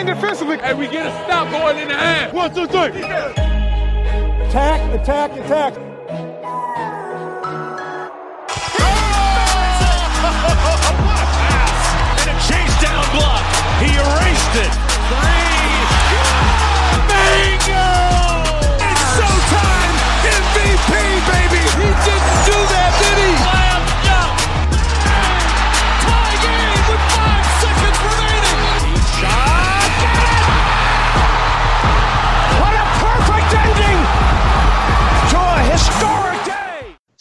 Lock in defensively. And we get a stop going in the half. One, two, three. Attack, attack, attack. And a chase down block. He erased it. Three. Bingo! It's showtime. MVP, baby. He didn't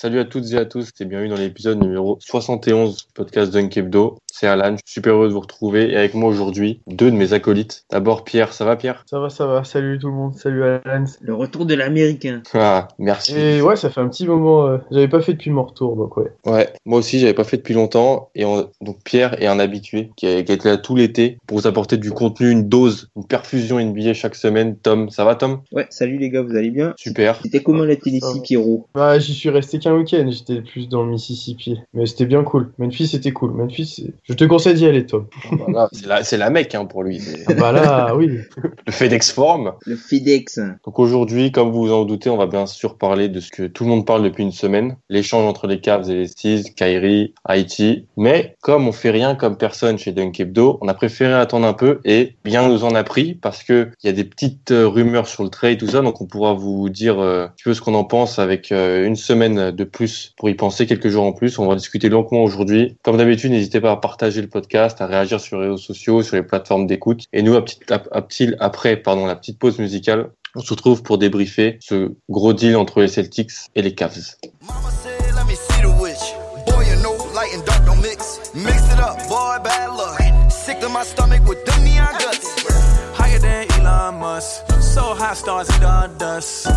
Salut à toutes et à tous, et bienvenue dans l'épisode numéro 71 podcast Dunk Hebdo. C'est Alan, je suis super heureux de vous retrouver et avec moi aujourd'hui deux de mes acolytes. D'abord Pierre, ça va Pierre? Ça va, ça va. Salut tout le monde. Salut Alan. Le retour de l'américain. Ah, merci. Et ouais, ça fait un petit moment. euh, J'avais pas fait depuis mon retour, donc ouais. Ouais, moi aussi j'avais pas fait depuis longtemps et on- donc Pierre est un habitué qui a, qui a été là tout l'été pour vous apporter du contenu, une dose, une perfusion NBA chaque semaine. Tom, ça va Tom? Ouais, salut les gars, vous allez bien? Super. C'était comment la Tennessee, Pierrot? Bah, j'y suis resté qu'un week-end. J'étais plus dans le Mississippi, mais c'était bien cool. Memphis, c'était cool. Memphis, c'est- je te conseille d'y aller, Tom. Voilà, c'est la, c'est la mec hein, pour lui, c'est Ah bah là, oui. le FedEx Forum. Le FedEx. Donc aujourd'hui, comme vous vous en doutez, on va bien sûr parler de ce que tout le monde parle depuis une semaine, l'échange entre les Cavs et les Steels, Kyrie, Haïti. Mais comme on fait rien comme personne chez Dunk Hebdo, on a préféré attendre un peu et bien nous en a pris parce que il y a des petites euh, rumeurs sur le trade tout ça, donc on pourra vous dire euh, un petit peu ce qu'on en pense avec euh, une semaine de plus pour y penser, quelques jours en plus. On va discuter longuement aujourd'hui. Comme d'habitude, n'hésitez pas à partager le podcast, à réagir sur les réseaux sociaux, sur les plateformes d'écoute. Et nous, à petit, à, à petit- après, pardon, la petite pause musicale, on se retrouve pour débriefer ce gros deal entre les Celtics et les Cavs. Mama said, let me see the witch. Boy, you know, light and dark don't mix. Mix it up, boy, bad luck. Sick to my stomach with them neon guts. Higher than Elon Musk. So high stars and dust.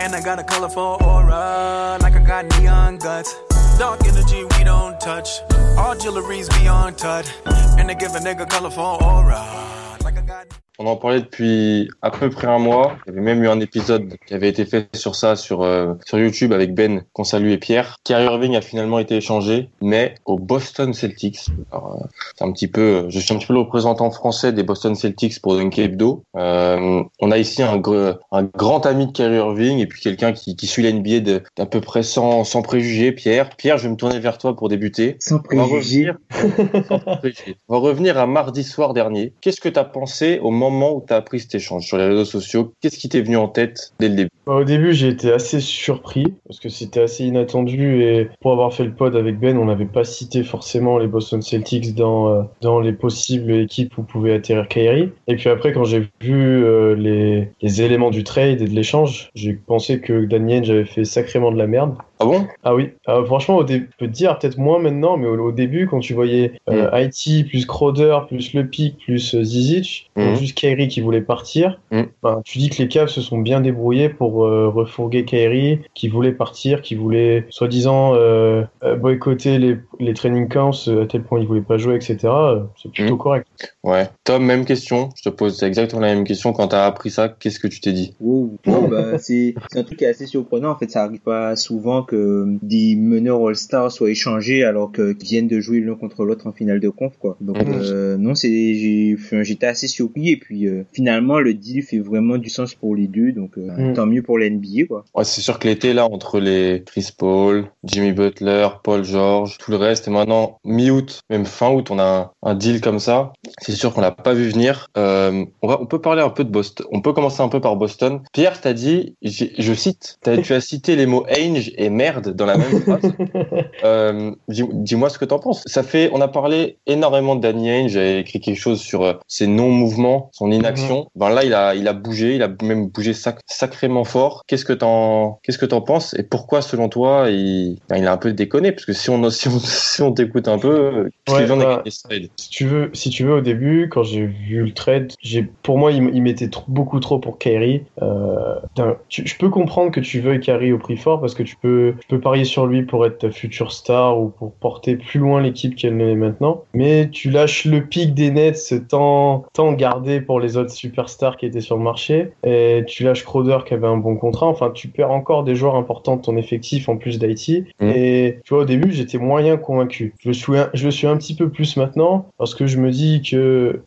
And I got a colorful aura. Like I got neon guts. Dark energy we don't touch. All jewelry's beyond touch. And they give a nigga colorful aura. On en parlait depuis à peu près un mois. Il y avait même eu un épisode qui avait été fait sur ça sur euh, sur YouTube avec Ben, qu'on salue et Pierre. Kyrie Irving a finalement été échangé, mais au Boston Celtics. Alors, euh, c'est un petit peu, je suis un petit peu le représentant français des Boston Celtics pour Dunk Hebdo. Euh, on a ici un, gr- un grand ami de Kyrie Irving et puis quelqu'un qui, qui suit la NBA de- d'à peu près sans sans préjugés. Pierre, Pierre, je vais me tourner vers toi pour débuter. Sans On va préjugés. revenir, sans préjugés. On va revenir à mardi soir dernier. Qu'est-ce que tu as pensé au moment où tu as appris cet échange sur les réseaux sociaux Qu'est-ce qui t'est venu en tête dès le début? Bah, au début, j'ai été assez surpris parce que c'était assez inattendu et pour avoir fait le pod avec Ben, on n'avait pas cité forcément les Boston Celtics dans euh, dans les possibles équipes où pouvait atterrir Kyrie. Et puis après, quand j'ai vu euh, les les éléments du trade et de l'échange, j'ai pensé que Daniel j'avais fait sacrément de la merde. Ah bon? Ah oui, Ah, franchement, au début, je peux te dire peut-être moins maintenant, mais au, au début, quand tu voyais euh, Mm. IT plus Crowder plus Le Pic plus Zizic, Mm. Juste Kyrie qui voulait partir, Mm. ben, tu dis que les Cavs se sont bien débrouillés pour euh, refourguer Kyrie, qui voulait partir, qui voulait soi-disant euh, euh, boycotter les, les training camps euh, à tel point il voulait pas jouer, etc. C'est plutôt Mm. correct. Ouais. Tom, même question. Je te pose exactement la même question. Quand tu as appris ça, qu'est-ce que tu t'es dit? Wow. Non, bah, c'est un truc qui est assez surprenant. En fait, ça arrive pas souvent que des meneurs All-Star soient échangés alors qu'ils viennent de jouer l'un contre l'autre en finale de conf, quoi. Donc, euh, non, c'est, j'ai, enfin, j'étais assez surpris et puis, euh, finalement, le deal fait vraiment du sens pour les deux. Donc, euh, Mhm. tant mieux pour la NBA, quoi. Ouais, c'est sûr que l'été, là, entre les Chris Paul, Jimmy Butler, Paul George, tout le reste, et maintenant, mi-août, même fin août, on a un, un deal comme ça. C'est sûr qu'on l'a pas vu venir. Euh, on, va, on peut parler un peu de Boston. On peut commencer un peu par Boston. Pierre, t'as dit, je cite, t'as- tu as cité les mots Ainge et merde dans la même phrase. Euh, dis- Dis-moi ce que t'en penses. Ça fait, on a parlé énormément de Danny Ainge. J'avais écrit quelque chose sur euh, ses non-mouvements son inaction. Ben là, il a, il a bougé, il a même bougé sac- sacrément fort. Qu'est-ce que t'en, qu'est-ce que t'en penses et pourquoi, selon toi, il, ben, il a un peu déconné? Parce que si on, si on, si on t'écoute un peu, Ouais, bah, Si tu veux, si tu veux, au début, quand j'ai vu le trade, j'ai, pour moi, il, il mettait trop- beaucoup trop pour Kyrie. Euh, tu- je peux comprendre que tu veuilles Kyrie au prix fort parce que tu peux, tu peux parier sur lui pour être ta future star ou pour porter plus loin l'équipe qu'elle ne l'est maintenant. Mais tu lâches le pic des Nets tant, tant gardé pour les autres superstars qui étaient sur le marché et tu lâches Crowder qui avait un bon contrat. Enfin, tu perds encore des joueurs importants de ton effectif en plus d'Haïti. Mm. Et tu vois, au début, j'étais moyen convaincu. Je le suis, un- je le suis un petit peu plus maintenant parce que je me dis que,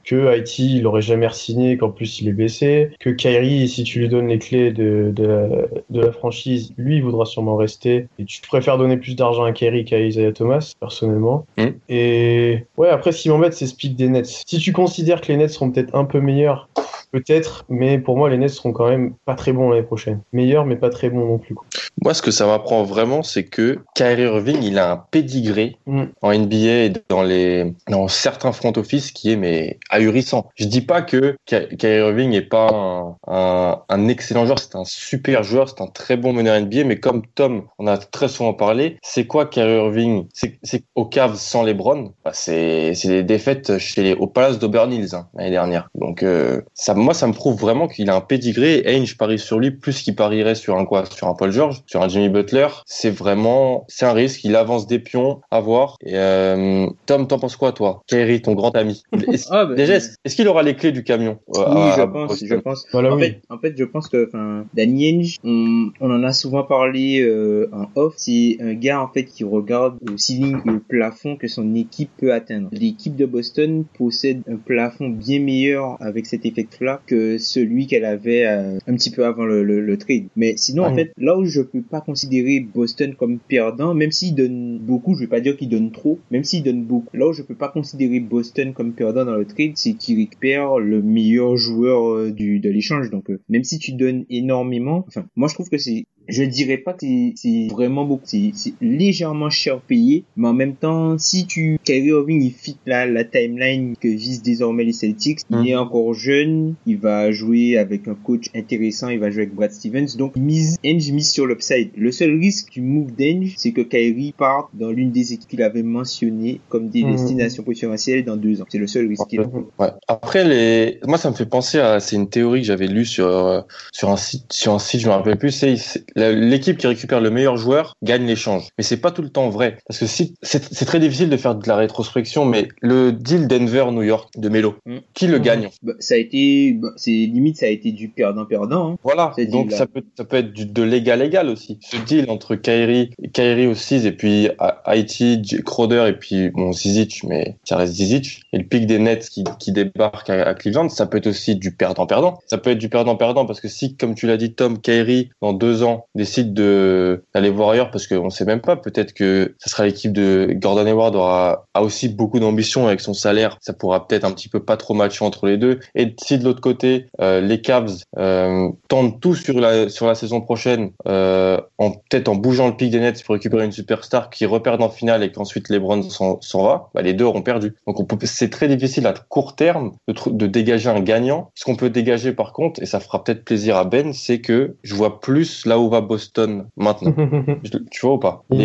que Haïti, il aurait jamais signé, qu'en plus il est baissé, que Kyrie, si tu lui donnes les clés de, de, la, de la franchise, lui, il voudra sûrement rester. Et tu préfères donner plus d'argent à Kyrie qu'à Isaiah Thomas, personnellement. Mm. Et ouais, après, ce qui m'embête, c'est ce pic des Nets. Si tu considères que les Nets seront peut-être un peu meilleurs, peut-être, mais pour moi, les Nets seront quand même pas très bons l'année prochaine. Meilleurs, mais pas très bons non plus. quoi. Moi, ce que ça m'apprend vraiment, c'est que Kyrie Irving, il a un pédigré Mm. en NBA et dans les dans certains front office qui est mais ahurissant. Je dis pas que Ky- Kyrie Irving n'est pas un, excellent joueur, c'est un super joueur, c'est un très bon meneur NBA, mais comme Tom on a très souvent parlé, c'est quoi Kyrie Irving? C'est au Cavs sans LeBron, bah, c'est des défaites chez les au Palace d'Auburn Hills hein, l'année dernière. Donc euh, ça moi ça me prouve vraiment qu'il a un pédigré. Et Ainge parie sur lui plus qu'il parierait sur un quoi? Sur un Paul George, sur un Jimmy Butler? C'est vraiment c'est un risque. Il avance des pions à voir. Euh, Tom, t'en penses quoi toi? Kyrie, ton grand ami. Est-ce- Ah, bah, Déjà, est-ce est-ce qu'il aura les clés du camion euh, Oui, à- je à pense, je pense. Voilà, en, oui. fait, en fait, je pense que, enfin, Danny Ainge, on, on en a souvent parlé euh, en off. C'est un gars en fait qui regarde au ceiling et au plafond que son équipe peut atteindre. L'équipe de Boston possède un plafond bien meilleur avec cet effectif-là que celui qu'elle avait euh, un petit peu avant le, le, le trade. Mais sinon, en fait, là où je peux pas considérer Boston comme perdant, même s'il donne beaucoup, je vais pas dire qu'il donne trop, même s'il donne beaucoup. Là où je peux pas considérer Boston comme perdant dans le trade, c'est qu'il récupère le meilleur joueur euh, du de l'échange. Donc, euh, même si tu donnes énormément, enfin, moi je trouve que c'est je dirais pas que c'est- vraiment beaucoup, c'est légèrement cher payé, mais en même temps, si tu Kyrie Irving il fit la, la timeline que visent désormais les Celtics, Mm. il est encore jeune, il va jouer avec un coach intéressant, il va jouer avec Brad Stevens, donc mise Ainge mise sur l'upside. Le seul risque du move d'Ange, c'est que Kyrie parte dans l'une des équipes qu'il avait mentionnées comme des Mm. destinations préférentielles dans deux ans. C'est le seul risque qu'il a. Ouais. Après les, moi ça me fait penser à, c'est une théorie que j'avais lue sur euh, sur un site, sur un site, je me rappelle plus. C'est l'équipe qui récupère le meilleur joueur gagne l'échange. Mais c'est pas tout le temps vrai parce que si c'est c'est très difficile de faire de la rétrospection. Mais le deal Denver New York de Melo, Mm. qui le Mhm. gagne Bah, ça a été, bah, c'est limite, ça a été du perdant-perdant. Hein. Voilà. Donc ça peut ça peut être du, de l'égal égal aussi. Ce deal entre Kyrie, Kyrie au 6 et puis Ha- Haïti, Crowder et puis bon Zizic, mais ça reste Zizic et le pic des Nets qui qui débarque à, à Cleveland, ça peut être aussi du perdant-perdant. Ça peut être du perdant-perdant parce que si, comme tu l'as dit, Tom Kyrie dans deux ans décide de d'aller voir ailleurs parce qu'on sait même pas, peut-être que ça sera l'équipe de Gordon Hayward aura a aussi beaucoup d'ambition avec son salaire, ça pourra peut-être un petit peu pas trop matcher entre les deux. Et si de l'autre côté euh, les Cavs euh, tentent tout sur la sur la saison prochaine, euh, en peut-être en bougeant le pic des Nets pour récupérer une superstar qui repère en finale et qu'ensuite LeBron s'en s'en va, bah, les deux auront perdu. Donc c'est très difficile à court terme de, de dégager un gagnant. Ce qu'on peut dégager par contre, et ça fera peut-être plaisir à Ben, c'est que je vois plus là où va Boston maintenant. Tu vois ou pas? Une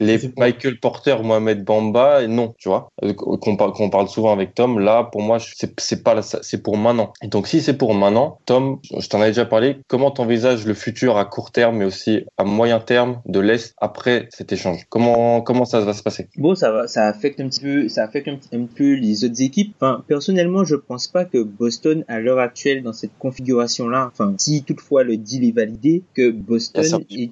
les pas- Michael Porter, Mohamed Bamba, non, tu vois, euh, qu'on parle, qu'on parle souvent avec Tom. Là, pour moi, c'est pas, c'est pour maintenant. Et donc, si c'est pour maintenant, Tom, je t'en avais déjà parlé. Comment t'envisages le futur à court terme, mais aussi à moyen terme de l'est après cet échange? Comment, comment ça va se passer? Bon, ça va, ça affecte un petit peu, ça affecte un, petit- un peu les autres équipes. Enfin, personnellement, je pense pas que Boston, à l'heure actuelle, dans cette configuration-là, enfin, si toutefois le deal est validé, que Boston Tu est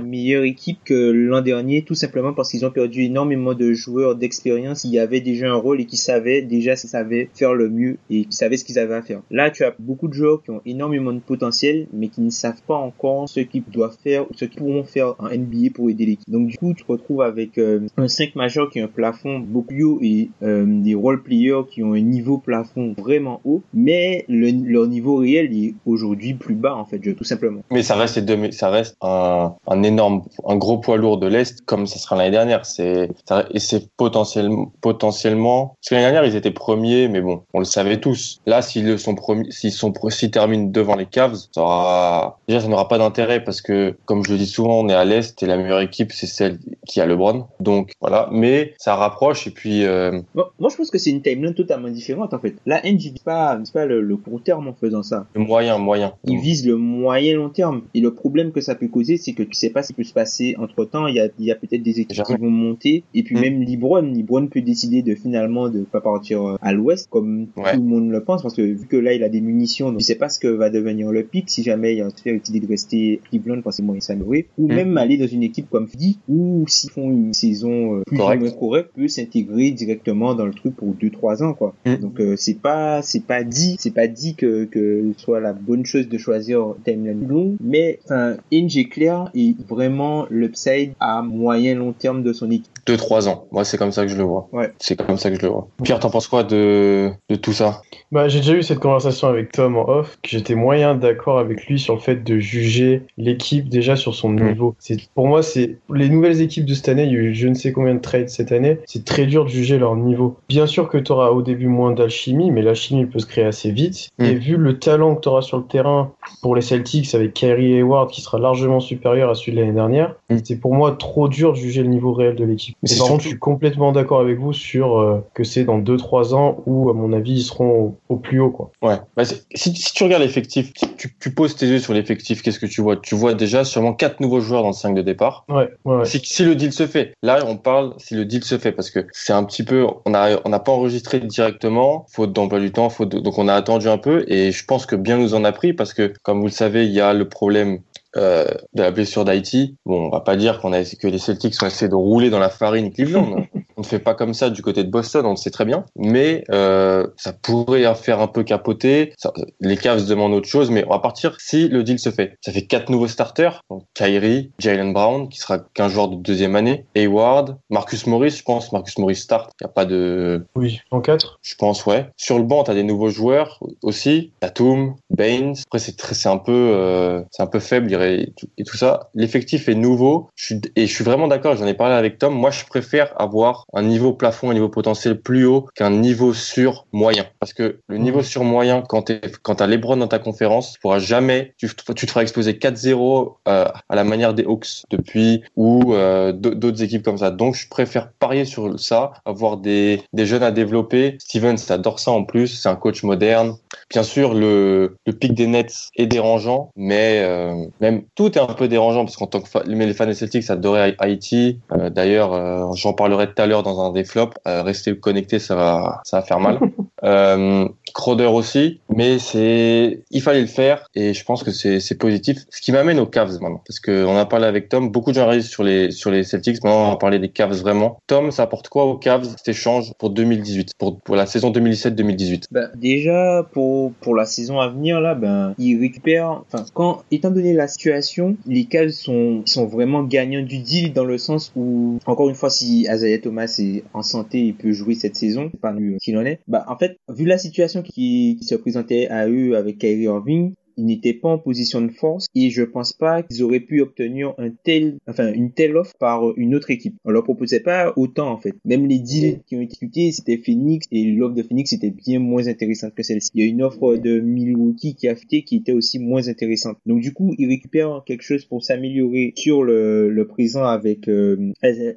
une meilleure équipe que l'an dernier, tout simplement parce qu'ils ont perdu énormément de joueurs d'expérience qui avaient déjà un rôle et qui savaient déjà savaient faire le mieux et qui savaient ce qu'ils avaient à faire. Là, tu as beaucoup de joueurs qui ont énormément de potentiel, mais qui ne savent pas encore ce qu'ils doivent faire ou ce qu'ils pourront faire en NBA pour aider l'équipe. Donc, du coup, tu te retrouves avec euh, un 5 majeur qui a un plafond beaucoup plus haut et euh, des role players qui ont un niveau plafond vraiment haut, mais le- leur niveau réel est aujourd'hui plus bas, en fait, je, tout simplement. Mais ça reste les ça ça reste un, un énorme, un gros poids lourd de l'Est comme ça sera l'année dernière. C'est, et c'est potentiellement, potentiellement, parce que l'année dernière, ils étaient premiers, mais bon, on le savait tous. Là, s'ils le sont premiers, s'ils sont, s'ils terminent devant les Cavs, ça aura, déjà, ça n'aura pas d'intérêt parce que, comme je le dis souvent, on est à l'Est et la meilleure équipe, c'est celle qui a LeBron. Donc, voilà. Mais ça rapproche et puis, euh, Bon, moi, je pense que c'est une timeline totalement différente, en fait. La N, vise pas, pas le, le court terme en faisant ça. le moyen, moyen. Il vise le moyen long terme. Et le problème que ça peut causer, c'est que tu sais pas ce qui peut se passer entre temps. Il y a, il y a peut-être des équipes qui vont monter. Et puis Mm. même Libron, Libron peut décider de finalement de pas partir euh, à l'ouest comme Ouais. tout le monde le pense. Parce que vu que là, il a des munitions, donc tu sais pas ce que va devenir le pic si jamais il a fait décidé de rester Cleveland parce que il s'améliorer. Ou Mm. même aller dans une équipe comme Fidi, ou s'ils font une saison euh, plus Correct. ou moins correcte, peut s'intégrer directement dans le truc pour 2-3 ans, quoi. Mm. Donc euh, c'est pas c'est pas dit c'est pas dit que que soit la bonne chose de choisir timeline long mais enfin Inge est clair et vraiment l'upside à moyen long terme de son équipe Deux, trois ans. Moi, c'est comme ça que je le vois. Ouais. C'est comme ça que je le vois. Pierre, t'en penses quoi de, de tout ça? Bah, j'ai déjà eu cette conversation avec Tom en off, que j'étais moyen d'accord avec lui sur le fait de juger l'équipe déjà sur son Mm. niveau. C'est, pour moi, c'est les nouvelles équipes de cette année, il y a eu je ne sais combien de trades cette année, c'est très dur de juger leur niveau. Bien sûr que tu auras au début moins d'alchimie, mais l'alchimie peut se créer assez vite. Mm. Et vu le talent que tu auras sur le terrain pour les Celtics avec Kyrie Hayward qui sera largement supérieur à celui de l'année dernière, Mm. c'est pour moi trop dur de juger le niveau réel de l'équipe. Mais par contre, je suis complètement d'accord avec vous sur euh, que c'est dans 2-3 ans où, à mon avis, ils seront au, au plus haut. Quoi. Ouais. Bah, si, si tu regardes l'effectif, si tu, tu poses tes yeux sur l'effectif, qu'est-ce que tu vois? Tu vois déjà sûrement quatre nouveaux joueurs dans le 5 de départ. Ouais, ouais, ouais. Si, si le deal se fait. Là, on parle si le deal se fait parce que c'est un petit peu, on a, on n'a pas enregistré directement, faute d'emploi du temps, faute de- donc on a attendu un peu et je pense que bien nous en a pris parce que, comme vous le savez, il y a le problème euh, de la blessure d'Haïti. Bon, on va pas dire qu'on a que les Celtics ont essayé de rouler dans la farine Cleveland. On ne fait pas comme ça du côté de Boston, on le sait très bien. Mais euh, ça pourrait faire un peu capoter. Ça- les Cavs demandent autre chose, mais on va partir si le deal se fait. Ça fait quatre nouveaux starters. Donc Kyrie, Jalen Brown, qui sera qu'un joueur de deuxième année, Hayward, Marcus Morris, je pense. Marcus Morris start. Il n'y a pas de, Oui, en 4. je pense, ouais. Sur le banc, t'as des nouveaux joueurs aussi. Tatum, Baines. Après, c'est un peu, euh, c'est un peu faible, et tout, et tout ça. L'effectif est nouveau. Je suis, et je suis vraiment d'accord. J'en ai parlé avec Tom. Moi, je préfère avoir un niveau plafond, un niveau potentiel plus haut qu'un niveau sur moyen. Parce que le niveau sur moyen, quand t'es, quand t'as LeBron dans ta conférence, tu pourras jamais, tu, tu te feras exploser 4-0 euh, à la manière des Hawks depuis ou euh, d'autres équipes comme ça. Donc, je préfère parier sur ça, avoir des, des jeunes à développer. Stevens adore ça en plus. C'est un coach moderne. Bien sûr, le, le pic des Nets est dérangeant, mais euh, même tout est un peu dérangeant parce qu'en tant que fa- mais les fans des Celtics adoraient Haïti. D'ailleurs, j'en parlerai tout à l'heure dans un des flops. Euh, restez connectés, ça va, ça va faire mal. Euh, Crowder aussi, mais c'est, il fallait le faire et je pense que c'est c'est positif. Ce qui m'amène aux Cavs maintenant, parce que on a parlé avec Tom, beaucoup de gens réalisent sur les sur les Celtics. Maintenant, on va parler des Cavs vraiment. Tom, ça apporte quoi aux Cavs cet échange pour 2018, pour pour la saison 2017-2018 Ben, déjà pour pour la saison à venir là ben ils récupèrent enfin quand étant donné la situation les Cavs sont sont vraiment gagnants du deal dans le sens où encore une fois si Isaiah Thomas en santé il peut jouer cette saison pas lui qu'il en est. Bah en fait vu la situation qui, qui se présentait à eux avec Kyrie Irving ils n'étaient pas en position de force et je pense pas qu'ils auraient pu obtenir un tel, enfin une telle offre par une autre équipe. On leur proposait pas autant en fait. Même les deals qui ont été discutés, c'était Phoenix et l'offre de Phoenix était bien moins intéressante que celle-ci. Il y a une offre de Milwaukee qui a fité qui était aussi moins intéressante. Donc du coup, ils récupèrent quelque chose pour s'améliorer sur le, le présent avec euh,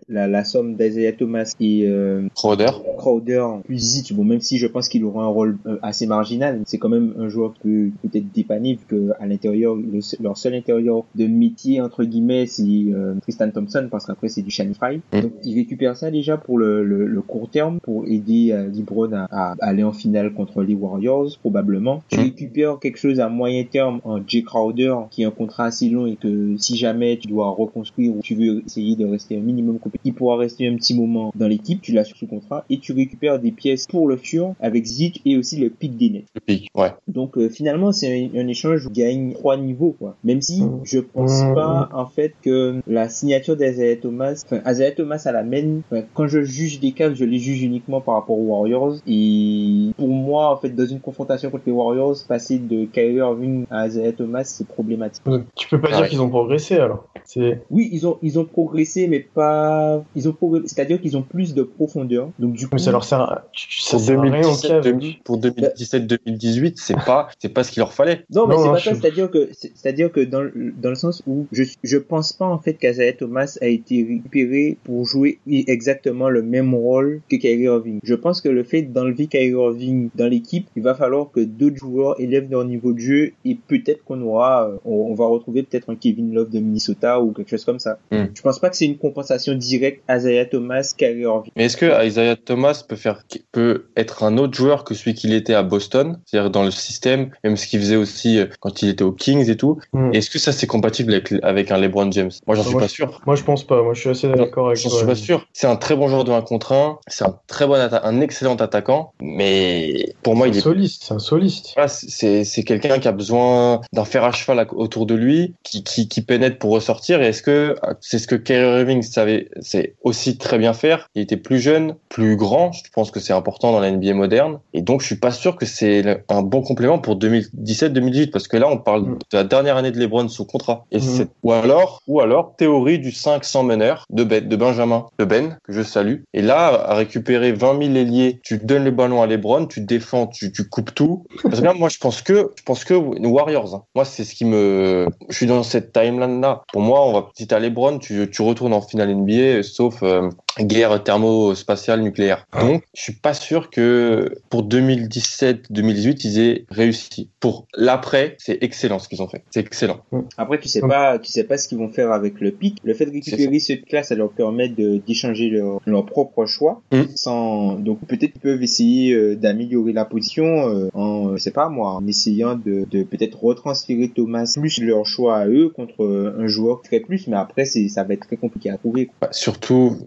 la, la somme d'Isaiah Thomas et euh, Crowder. Crowder plus Zit. Bon, même si je pense qu'il aura un rôle euh, assez marginal, c'est quand même un joueur qui peut peut-être dépanner que à l'intérieur, le- leur seul intérieur de métier entre guillemets, c'est euh, Tristan Thompson parce qu'après c'est du Shiny Fry. Mm. Donc ils récupèrent ça déjà pour le, le, le court terme pour aider euh, LeBron à, à aller en finale contre les Warriors probablement. Tu Mm. récupères quelque chose à moyen terme en Jay Crowder qui a un contrat assez long et que si jamais tu dois reconstruire ou tu veux essayer de rester un minimum compétitif, il pourra rester un petit moment dans l'équipe, tu l'as sous contrat et tu récupères des pièces pour le futur avec Zik et aussi le pic des nets. Le pic, ouais. Donc euh, finalement c'est un, un échange gagne trois niveaux, quoi. Même si Mm. je pense Mm. pas, en fait, que la signature d'Azaya Thomas, enfin, Azaya Thomas à la main, quand je juge les Cavs, je les juge uniquement par rapport aux Warriors. Et pour moi, en fait, dans une confrontation contre les Warriors, passer de Kyrie Irving à Azaya Thomas, c'est problématique. Donc, tu peux pas Ah dire ouais. qu'ils ont progressé alors. C'est Oui, ils ont, ils ont progressé, mais pas, ils ont progressé, c'est-à-dire qu'ils ont plus de profondeur. Donc, du coup, mais ça leur sert à... ça Pour sert à rien en 2017, cave. 2000 pour 2017-2018, c'est pas, c'est pas ce qu'il leur fallait. Non, mais Non, c'est non, pas je ça. C'est-à-dire que, c'est- c'est-à-dire que dans, le- dans le sens où je, je pense pas en fait qu'Azaya Thomas a été récupéré pour jouer exactement le même rôle que Kyrie Irving. Je pense que le fait d'enlever Kyrie Irving dans l'équipe, il va falloir que d'autres joueurs élèvent leur niveau de jeu et peut-être qu'on aura, euh, on, on va retrouver peut-être un Kevin Love de Minnesota ou quelque chose comme ça. Hmm. Je pense pas que c'est une compensation directe Azaya Thomas, Kyrie Irving. Mais est-ce que Isaiah Thomas peut faire, peut être un autre joueur que celui qu'il était à Boston, c'est-à-dire dans le système, même ce qu'il faisait aussi euh, quand il était aux Kings et tout. Hmm. Est-ce que ça c'est compatible avec, avec un LeBron James? Moi, j'en suis Moi, pas sûr. Moi, je pense pas. Moi, je suis assez d'accord avec J'en suis pas sûr. C'est un très bon joueur de 1 contre 1. C'est un très bon, atta- un excellent attaquant. Mais pour moi, il est soliste, c'est un soliste. voilà, c'est c'est quelqu'un qui a besoin d'un fer à cheval à- autour de lui, qui, qui, qui pénètre pour ressortir. Et est-ce que c'est ce que Kyrie Irving savait, c'est aussi très bien faire Il était plus jeune, plus grand. Je pense que c'est important dans la NBA moderne. Et donc, je suis pas sûr que c'est un bon complément pour 2017-2018 parce que là, on parle Mm. de la dernière année de LeBron sous contrat. Et Mm. ou alors, ou alors théorie du 500 meneur de Ben, de Benjamin, de Ben que je salue. Et là, à récupérer 20 000 ailiers, tu donnes le ballon à LeBron, tu défends, tu, tu coupes tout. Parce que là, moi, je pense que, je pense que les Warriors. hein. Moi, c'est ce qui me, je suis dans cette timeline là. Pour moi, on va si t'as LeBron, tu, tu retournes en finale NBA, sauf euh, guerre thermo-spatiale nucléaire. Donc, je suis pas sûr que pour 2017-2018, ils aient réussi. Pour l'après, c'est excellent ce qu'ils ont fait. C'est excellent. Après, tu sais Donc- pas, tu sais pas ce qu'ils vont faire avec le pic. Le fait de récupérer ce pic-là, ça leur permet de d'échanger leur, leur propre choix. Mm. Sans, donc peut-être qu'ils peuvent essayer euh, d'améliorer la position euh, en, euh, je sais pas moi, en essayant de, de peut-être retransférer Thomas plus leur choix à eux contre euh, un joueur qui ferait plus. Mais après, c'est, ça va être très compliqué à trouver. Bah, surtout,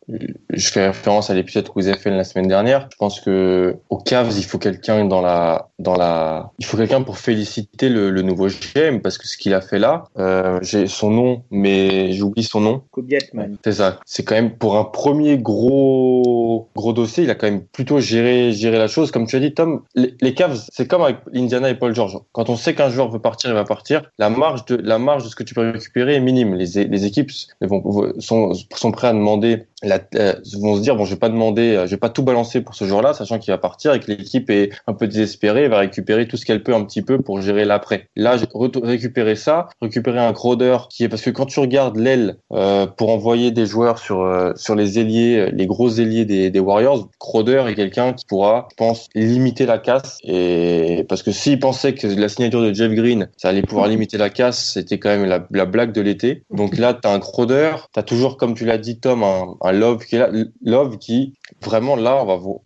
je fais référence à l'épisode que vous avez fait la semaine dernière. Je pense que au Cavs, il faut quelqu'un dans la, dans la, il faut quelqu'un pour féliciter le, le nouveau GM parce que ce qu'il a fait là, euh, j'ai son nom, mais j'oublie son nom. Kobe Altman. C'est ça. C'est quand même pour un premier gros gros dossier, il a quand même plutôt géré géré la chose. Comme tu as dit, Tom, les, les Cavs, c'est comme avec Indiana et Paul George. Quand on sait qu'un joueur veut partir, il va partir. La marge de la marge de ce que tu peux récupérer est minime. Les, les équipes vont, sont sont prêts à demander la, euh, vont se dire bon, je vais pas demander, euh, je vais pas tout balancer pour ce joueur-là, sachant qu'il va partir et que l'équipe est un peu désespérée, va récupérer tout ce qu'elle peut un petit peu pour gérer l'après. Là, récupérer ça, récupérer un Crowder qui est parce que quand tu regardes l'aile euh, pour envoyer des joueurs sur euh, sur les ailiers, euh, les gros ailiers des, Warriors, Crowder est quelqu'un qui pourra, je pense, limiter la casse et parce que s'il pensait que la signature de Jeff Green, ça allait pouvoir limiter la casse, c'était quand même la, la blague de l'été. Donc là, t'as un Crowder, t'as toujours, comme tu l'as dit, Tom, un, Love qui est là, Love qui vraiment là,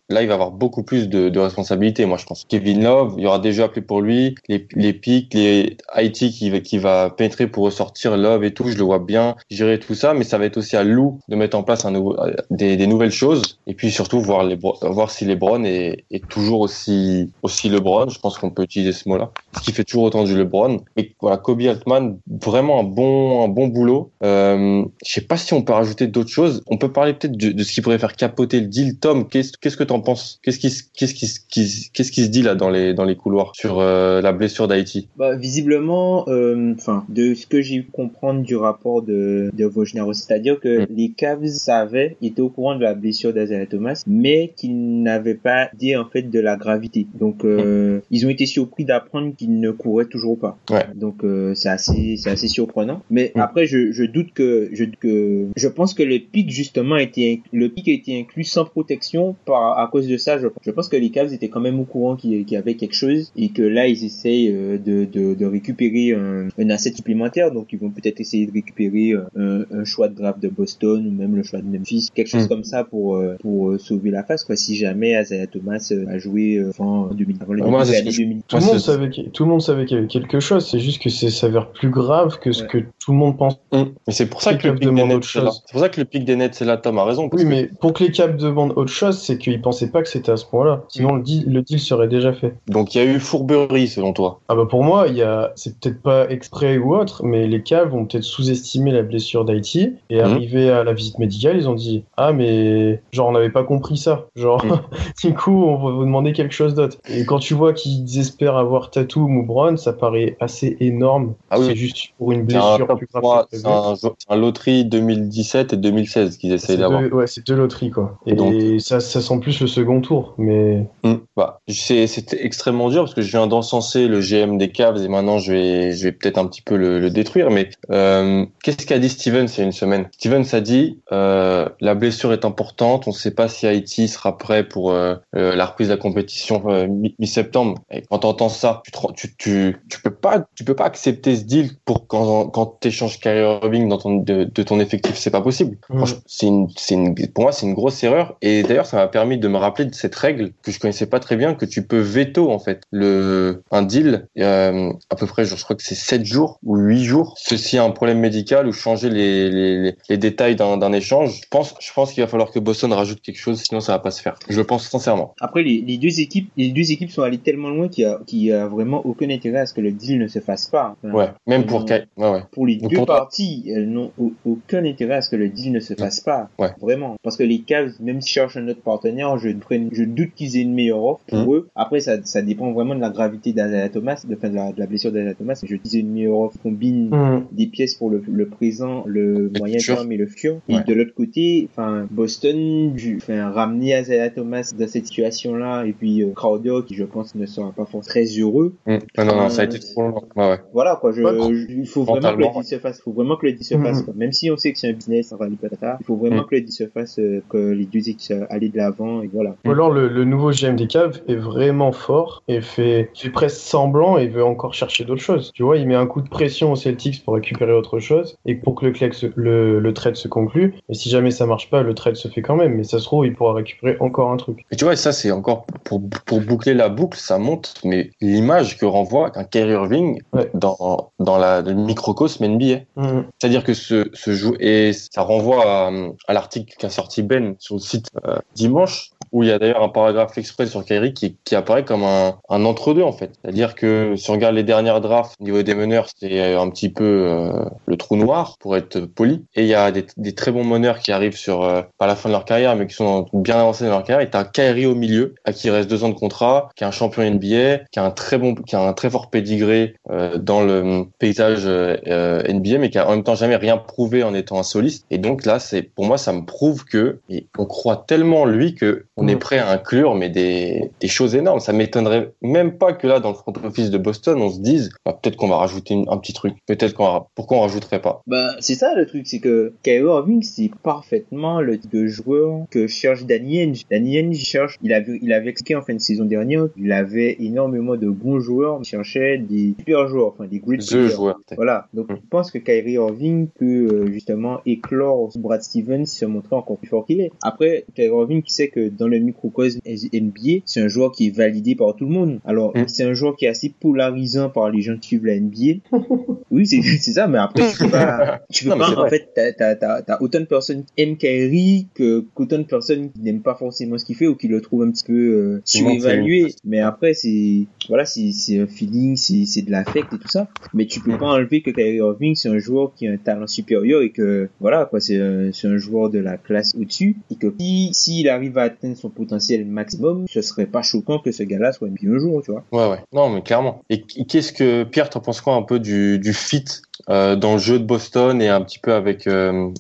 là, il va avoir beaucoup plus de, de responsabilités. Moi, je pense. Kevin Love, il y aura déjà appelé pour lui les, les pics, les IT qui va, qui va pénétrer pour ressortir Love et tout. Je le vois bien gérer tout ça, mais ça va être aussi à Lou de mettre en place un nouveau, des, des nouvelles choses et puis surtout voir les voir si LeBron est, est toujours aussi aussi LeBron. Je pense qu'on peut utiliser ce mot-là, ce qui fait toujours autant du LeBron. Et voilà, Kobe Altman, vraiment un bon un bon boulot. Euh, je sais pas si on peut rajouter d'autres choses. On peut parler peut-être de, ce qui pourrait faire capoter le deal. Tom, qu'est-ce qu'est-ce que t'en penses? Qu'est-ce qui qu'est-ce qui qu'est-ce qui se dit là dans les dans les couloirs sur euh, la blessure d'Haïti Bah, visiblement, euh, enfin, de ce que j'ai pu comprendre du rapport de, de c'est-à-dire que Mm. les Cavs savaient, étaient au courant de la blessure d'Azaya Thomas, mais qu'ils n'avaient pas dit en fait de la gravité. Donc, euh, ils ont été surpris d'apprendre qu'il ne courait toujours pas. Ouais. Donc, euh, c'est assez, c'est assez surprenant. Mais Mm. après, je, je doute que, je, que, je pense que le pic justement a été, le pic a été inclus sans protection par, à cause de ça. Je, je pense que les Cavs étaient quand même au courant qu'il qu'il y avait quelque chose et que là, ils essayent euh, de, de, de récupérer un, un asset supplémentaire. Donc, ils vont peut-être essayer de récupérer euh, un, un choix de draft de Boston ou même le choix de Memphis, quelque chose Mm. comme ça pour, euh, pour sauver la face, quoi. Si jamais Isaiah Thomas a joué euh, avant 2000, avant le Ouais, moi, début de c'est ce l'année que je- 2000. Tout le, monde savait qu'il- tout le monde savait qu'il y avait quelque chose, c'est juste que c'est s'avère plus grave que ce Ouais. que tout le monde pense. Mais c'est pour ça Les que le pic des Nets autre c'est là. chose. C'est pour ça que le pic des Nets c'est là. Tom a raison. parce Oui, que- mais pour que les Caps demandent autre chose, c'est qu'ils pensaient pas que c'était à ce point-là. Sinon, le deal, le deal serait déjà fait. Donc il y a eu fourberie selon toi. Ah bah pour moi, il y a, c'est peut-être pas exprès ou autre, mais les Cavs ont peut-être sous-estimé la blessure d'Haïti et Mhm. arrivé à la visite médicale, ils ont dit ah mais genre on n'avait pas compris ça. Genre Mhm. du coup on va vous demander quelque chose d'autre. Et quand tu vois qu'ils espèrent avoir Tatum ou Brown, ça paraît assez énorme. Ah oui. C'est juste pour une un blessure top plus grave. 3, que c'est un, un loterie 2017 et 2016 qu'ils essayent d'avoir. ouais, c'est deux loteries quoi. Et Donc- ça, ça sent plus le second tour, mais Hmm. Bah, c'est extrêmement dur parce que je viens d'encenser le GM des Cavs et maintenant je vais, je vais peut-être un petit peu le, le détruire. Mais euh, qu'est-ce qu'a dit Stevens il y a une semaine? Stevens a dit euh, la blessure est importante. On ne sait pas si Haïti sera prêt pour euh, euh, la reprise de la compétition euh, mi- mi-septembre. Et quand t'entends ça, tu, te tu, tu, tu peux pas, tu peux pas accepter ce deal pour quand, quand t'échanges Kyrie Irving dans ton, de, de ton effectif. C'est pas possible. Franchement, c'est une, c'est une, pour moi, c'est une grosse erreur. Et d'ailleurs, ça m'a permis de me rappeler de cette règle que je connaissais pas très bien, que tu peux veto en fait le un deal euh, à peu près, je crois que c'est 7 jours ou 8 jours. Ceci a un problème médical ou changer les, les, détails d'un d'un échange. Je pense, je pense qu'il va falloir que Boston rajoute quelque chose, sinon ça va pas se faire. Je le pense sincèrement. Après, les, les deux équipes, les deux équipes sont allées tellement loin qu'il y a, qu'il y a vraiment aucun intérêt à ce que le deal ne se fasse pas. Ouais, même pour. Ky- ouais, ouais. Pour les Donc deux pour parties, elles n'ont au- aucun intérêt à ce que le deal ne se fasse pas. Ouais. Vraiment. Parce que les Cavs, même s'ils cherchent un autre partenaire, je, je doute qu'ils aient une meilleure offre pour Mhm. eux. Après, ça, ça dépend vraiment de la gravité d'Azaya Thomas, de, enfin, de, la, de la blessure d'Azaya Thomas. Je disais une meilleure offre combine hmm, des pièces pour le, le présent, le, Le moyen futur. terme et le futur. Et de l'autre côté, enfin, Boston, du, enfin, ramener Isaiah Thomas dans cette situation-là, et puis euh, Crowder, qui je pense ne sera pas forcément très heureux. Hmm. Non, non, non, ça a été trop long. Ouais, ouais. Voilà, quoi, je, Ouais, je- il faut vraiment que le deal se fasse, il faut vraiment que le deal se Mhm. fasse, quoi. Même si on sait que c'est un business, enfin, les patatas, il faut vraiment Mhm. que le deal se fasse, euh, que les deux équipes aillent de l'avant, et voilà. Ou alors le, le nouveau GM des Cavs est vraiment fort et fait, fait presque semblant et veut encore chercher d'autres choses. Tu vois, il met un coup de pression aux Celtics pour récupérer autre chose et pour que le, le, le trade se conclue. Et si jamais ça marche pas, le trade se fait quand même. Mais ça se trouve, il pourra récupérer encore un truc. Et tu vois, ça, c'est encore pour, pour boucler la boucle, ça montre, mais l'image que renvoie un Kyrie Irving Ouais. dans, dans la, le microcosme NBA. Mhm. C'est-à-dire que ce, ce jeu, et ça renvoie à, à l'article qu'a sorti Ben sur le site euh, dimanche, où il y a d'ailleurs un paragraphe exprès sur Kyrie qui, qui apparaît comme un, un entre-deux, en fait. C'est-à-dire que si on regarde les dernières drafts, au niveau des meneurs, c'est un petit peu euh, le trou noir, pour être poli. Et il y a des, des très bons meneurs qui arrivent sur, euh, pas la fin de leur carrière, mais qui sont bien avancés dans leur carrière. Et t'as Kyrie au milieu, à qui il reste deux ans de contrat, qui est un champion NBA, qui a un très bon, qui a un très fort pédigré euh, dans le paysage euh, NBA, mais qui a en même temps jamais rien prouvé en étant un soliste. Et donc là, c'est pour moi, ça me prouve que on croit tellement en lui que on est Mm. prêt à inclure mais des, des choses énormes. Ça m'étonnerait même pas que là, dans le front office de Boston, on se dise bah, peut-être qu'on va rajouter une- un petit truc. Peut-être qu'on va, pourquoi on rajouterait pas? Bah, c'est ça le truc, c'est que Kyrie Irving, c'est parfaitement le type de joueur que cherche Danny Ainge. Danny Ainge cherche, il avait, il avait expliqué en fin de saison dernière, il avait énormément de bons joueurs, il cherchait des super joueurs, enfin des great The players. joueur. Voilà. Donc, Mm. je pense que Kyrie Irving peut euh, justement éclore Brad Stevens, se montrer encore plus fort qu'il est. Après, Kyrie Irving qui sait que dans le microcosme NBA, c'est un joueur qui est validé par tout le monde. Alors, Mm. c'est un joueur qui est assez polarisant par les gens qui suivent la NBA. oui, c'est ça, mais après, tu peux pas, tu peux Non, pas, en vrai. fait, t'as, t'as, t'as, t'as autant de personnes qui aiment Kyrie que, qu'autant de personnes qui n'aiment pas forcément ce qu'il fait ou qui le trouvent un petit peu euh, surévalué. Mais après, c'est, voilà, c'est, c'est un feeling, c'est, c'est de l'affect et tout ça. Mais tu peux Mm. pas enlever que Kyrie Irving, c'est un joueur qui a un talent supérieur et que, voilà, quoi, c'est un, c'est un joueur de la classe au-dessus. Et que si, s'il arrive à atteindre son potentiel maximum, ce serait pas choquant que ce gars-là soit NBA un jour, tu vois. Ouais, ouais. Non, mais clairement. Et qu'est-ce que, Pierre, t'en penses quoi un peu du, fit euh, dans le jeu de Boston et un petit peu avec euh,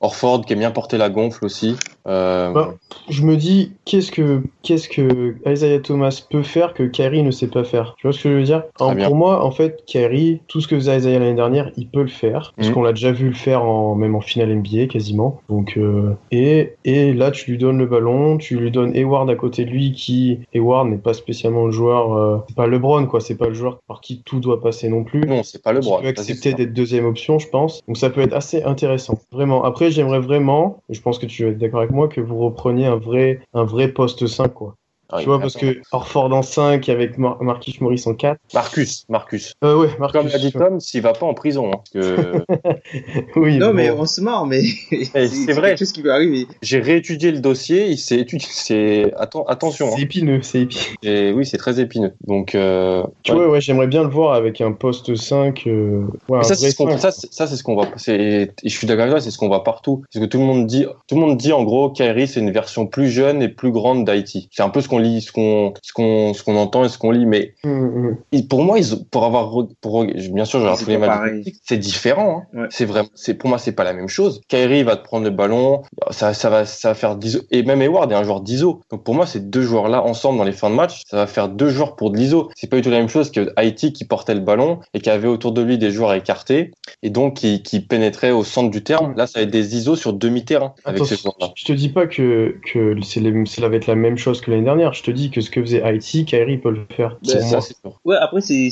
Orford qui aime bien porter la gonfle aussi? Euh, Bah, Je me dis, qu'est-ce que, qu'est-ce que Isaiah Thomas peut faire que Kyrie ne sait pas faire? Tu vois ce que je veux dire? Alors. Pour moi, en fait, Kyrie, tout ce que faisait Isaiah l'année dernière, il peut le faire. Parce Mhm. qu'on l'a déjà vu le faire en, même en finale NBA quasiment. Donc, euh, et, et là, tu lui donnes le ballon, tu lui donnes Hayward à côté de lui qui, Hayward n'est pas spécialement le joueur, euh, c'est pas LeBron quoi, c'est pas le joueur par qui tout doit passer non plus. non, c'est pas le qui bras. peut accepter d'être deuxième option, je pense. Donc ça peut être assez intéressant. Vraiment. Après, j'aimerais vraiment, je pense que tu vas être d'accord avec moi, que vous repreniez un vrai, un vrai poste 5, quoi. Ah, Tu vois, parce que Orford en 5 avec Mar Marquis Maurice en 4. Marcus, Marcus. Euh, ouais, Marcus. Comme l'a dit Tom, s'il va pas en prison. hein, que oui, Non, bon. mais on se marre, mais c'est c'est vrai. quelque chose qui peut arriver. j'ai réétudié le dossier, il s'est étudié. C'est Atten- attention. C'est hein. épineux, c'est épineux. Et oui, c'est très épineux. Donc, euh, Tu ouais. vois, ouais, j'aimerais bien le voir avec un poste 5. Euh... Ouais, un Mais ça, c'est ce qu'on, 5. ça, c'est- ça, c'est ce qu'on voit. C'est, je suis d'accord avec toi, c'est ce qu'on voit partout. Parce que tout le monde dit, tout le monde dit en gros, Kyrie, c'est une version plus jeune et plus grande d'Haïti. C'est un peu ce qu'on lit, ce qu'on, ce qu'on, ce qu'on entend et ce qu'on lit. Mais Hum, hum. pour moi, ils, pour avoir, pour, bien sûr, je regarde C'est tous les matchs. C'est différent. Hein. Ouais. C'est vraiment, c'est, pour moi, c'est pas la même chose. Kyrie va te prendre le ballon. Ça, ça va, ça va faire 10 et même Hayward est un joueur d'ISO. Donc pour moi, ces deux joueurs-là ensemble dans les fins de match, ça va faire deux joueurs pour de l'ISO. C'est pas du tout la même chose que Haïti qui portait le ballon et qui avait autour de lui des joueurs écartés et donc qui, qui pénétrait au centre du terrain. Là, ça va être des ISO sur demi-terrain avec ces joueurs-là. je te dis pas que, que c'est ça va être la même chose que l'année dernière. Je te dis que ce que faisait Haïti, Kyrie peut le faire. C'est Pour ça, moi. c'est sûr. Ouais, après c'est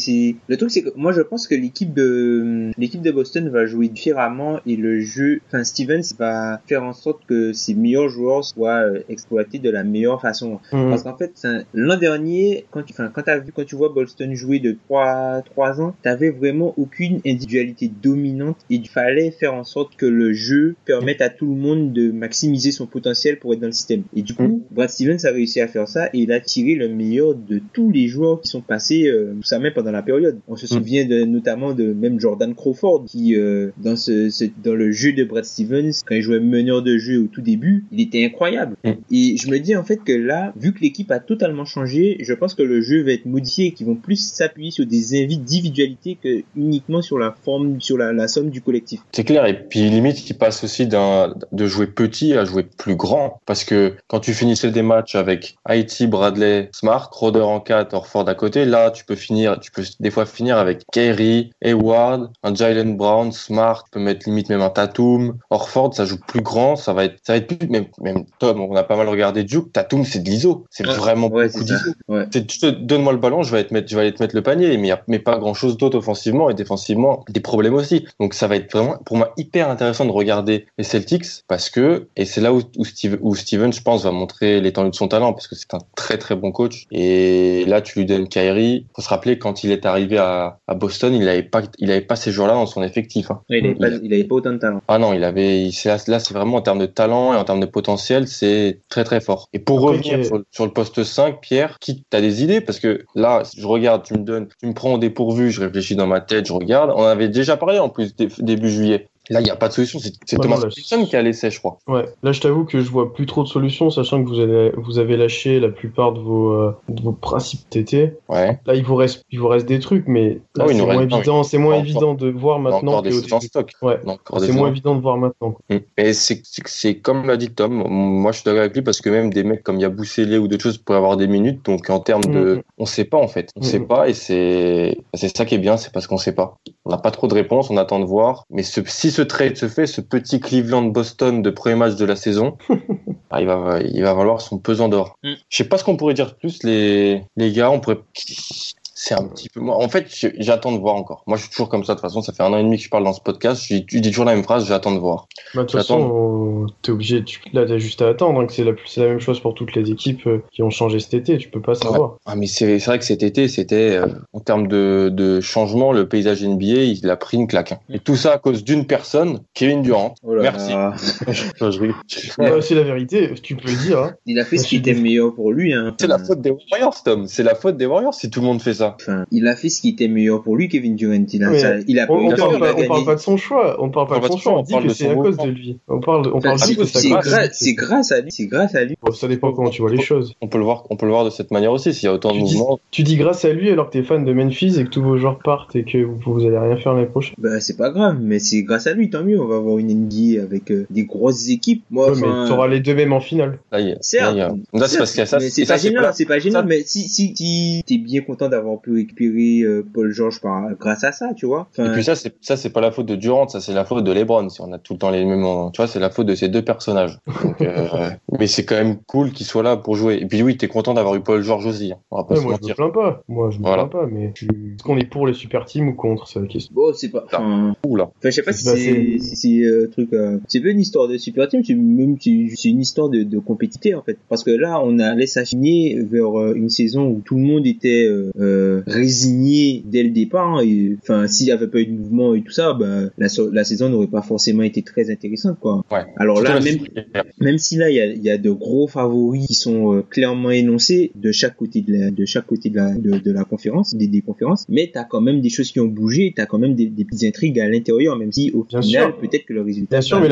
le truc c'est que moi je pense que l'équipe de l'équipe de Boston va jouer différemment et le jeu enfin Stevens va faire en sorte que ses meilleurs joueurs soient euh, exploités de la meilleure façon. Hum. Parce qu'en fait, l'an dernier, quand tu, quand vu, quand tu vois Boston jouer de 3, 3 ans, t'avais vraiment aucune individualité dominante et il fallait faire en sorte que le jeu permette à tout le monde de maximiser son potentiel pour être dans le système. Et du coup, Brad Stevens a réussi à faire ça et il a tiré le meilleur de tous les joueurs qui sont passés euh, sous sa main pendant la période. On se souvient de, notamment de même Jordan Crawford qui, euh, dans ce, ce- dans le jeu de Brad Stevens, quand il jouait meneur de jeu au tout début, il était incroyable. Mm. Et je me dis en fait que là, vu que l'équipe a totalement changé, je pense que le jeu va être modifié et qu'ils vont plus s'appuyer sur des individualités que uniquement sur la forme, sur la, la somme du collectif. C'est clair. Et puis limite, qui passe aussi d'un de jouer petit à jouer plus grand. Parce que quand tu finissais des matchs avec Bradley, Smart, Roder en 4, Orford à côté, là, tu peux finir, tu peux des fois finir avec Kerry, Hayward, un Jalen Brown, Smart, tu peux mettre limite même un Tatum. Orford, ça joue plus grand, ça va être, ça va être plus, même, même Tom, on a pas mal regardé Duke. Tatum, c'est de l'ISO. C'est vraiment Ouais, beaucoup d'ISO. Ouais. C'est, tu te, donne-moi le ballon, je vais aller te mettre, je vais aller te mettre le panier, mais il y a, mais pas grand chose d'autre offensivement et défensivement, des problèmes aussi. Donc ça va être vraiment, pour moi, hyper intéressant de regarder les Celtics parce que, et c'est là où, où, Steve, où Steven, je pense, va montrer l'étendue de son talent parce que c'est un très très bon coach. Et là, tu lui donnes Kyrie. Faut se rappeler quand il est arrivé à, à Boston, il avait pas, il avait pas ces joueurs-là dans son effectif. hein. Ouais, il, avait Il pas, a- il avait pas autant de talent. ah non, il avait, il- là, là, c'est vraiment en termes de talent et en termes de potentiel, c'est très très fort. Et pour Après, revenir sur, sur le poste 5, Pierre, qui t'as des idées? Parce que là, je regarde, tu me donnes, tu me prends au dépourvu, je réfléchis dans ma tête, je regarde. On avait déjà parlé en plus dé- début juillet. Là, il n'y a pas de solution. C'est Ouais, Thomas Robinson qui a laissé, je crois. Ouais, là je t'avoue que je vois plus trop de solutions, sachant que vous avez, vous avez lâché la plupart de vos, euh, de vos principes TT. Ouais. Là il vous reste, il vous reste des trucs, mais là Ah il c'est moins reste- évident, c'est moins encore- évident de voir maintenant des choses en stock. Ouais, c'est moins en- évident de voir maintenant. Mm. Mais c'est comme l'a dit Tom, moi je suis d'accord avec lui parce que même des mecs comme Yabusele ou d'autres choses pourraient avoir des minutes, donc en termes de... Mhm. On sait pas en fait, on Mhm. sait pas et c'est c'est ça qui est bien, c'est parce qu'on sait pas. On n'a pas trop de réponses, on attend de voir, mais ce, si ce trade se fait, ce petit Cleveland-Boston de premier match de la saison, ah, il, va, il va valoir son pesant d'or. Mm. Je sais pas ce qu'on pourrait dire de plus les, les gars, on pourrait... C'est un petit peu. Moi, en fait, j'attends de voir encore. Moi, je suis toujours comme ça. De toute façon, ça fait un an et demi que je parle dans ce podcast. Je dis, toujours la même phrase. J'attends de voir. Bah, de toute façon, t'es obligé, tu, là t'as juste à attendre, hein, c'est la, c'est la même chose pour toutes les équipes euh, qui ont changé cet été, tu peux pas savoir. Ah, mais c'est vrai que cet été, c'était euh, en termes de, de changement, le paysage NBA, il a pris une claque. hein. Et tout ça à cause d'une personne, Kevin Durant. Oh là Merci. là. Je rigole. Ouais, c'est la vérité, tu peux le dire. Hein. Il a fait ce qui était meilleur pour lui. Hein. C'est la faute des Warriors, Tom. C'est la faute des Warriors si tout le monde fait ça. Enfin, il a fait ce qui était meilleur pour lui, Kevin Durant. Il a, ça- il a On, on parle il a pas, on parle pas de son choix, on parle pas de son choix, on on dit parle que de c'est à cause de lui. On parle, on parle c'est juste de sa c'est grâce. gra- c'est grâce à lui. C'est grâce à lui. Bon, ça dépend comment tu vois les choses. On peut le voir, on peut le voir de cette manière aussi. S'il y a autant de Tu dis, mouvements, tu dis grâce à lui alors que t'es fan de Memphis et que tous vos joueurs partent et que vous, vous allez rien faire l'année prochaine. Bah, c'est pas grave, mais c'est grâce à lui, tant mieux. On va avoir une NBA avec euh, des grosses équipes. Moi, Ouais, mais t'auras les deux mêmes en finale. Certes. c'est parce qu'il y a ça. c'est pas gênant, c'est pas gênant, mais si, si, si t'es bien content d'avoir avoir pu récupérer euh, Paul George par, grâce à ça, tu vois. Et puis ça, c'est ça, c'est pas la faute de Durant, ça c'est la faute de LeBron. Si on a tout le temps les mêmes, tu vois, c'est la faute de ces deux personnages. Donc, euh, mais c'est quand même cool qu'il soit là pour jouer. Et puis oui, t'es content d'avoir eu Paul George aussi. hein. On va pas Ouais, se moi, je me plains pas. Moi, je me Voilà. plains pas, mais je- est-ce qu'on est pour les super teams ou contre, c'est la question. Bon, c'est pas. Enfin, Oula. Enfin, je sais pas si c'est c'est- si c'est euh, truc. euh, c'est pas une histoire de super team, c'est même c'est c'est une histoire de, de compétiteur en fait. Parce que là, on allait s'acheminer vers euh, une saison où tout le monde était euh, euh, résigné dès le départ. et enfin, s'il y avait pas eu de mouvement et tout ça, bah, la, so- la saison n'aurait pas forcément été très intéressante quoi. Ouais. Alors là, même même si là il y a, il y a de gros favoris qui sont euh, clairement énoncés de chaque côté de la de chaque côté de la de, de la conférence des, des conférences mais t'as quand même des choses qui ont bougé t'as quand même des, des petites intrigues à l'intérieur même si au Bien final peut-être que le résultat Bien sûr, mais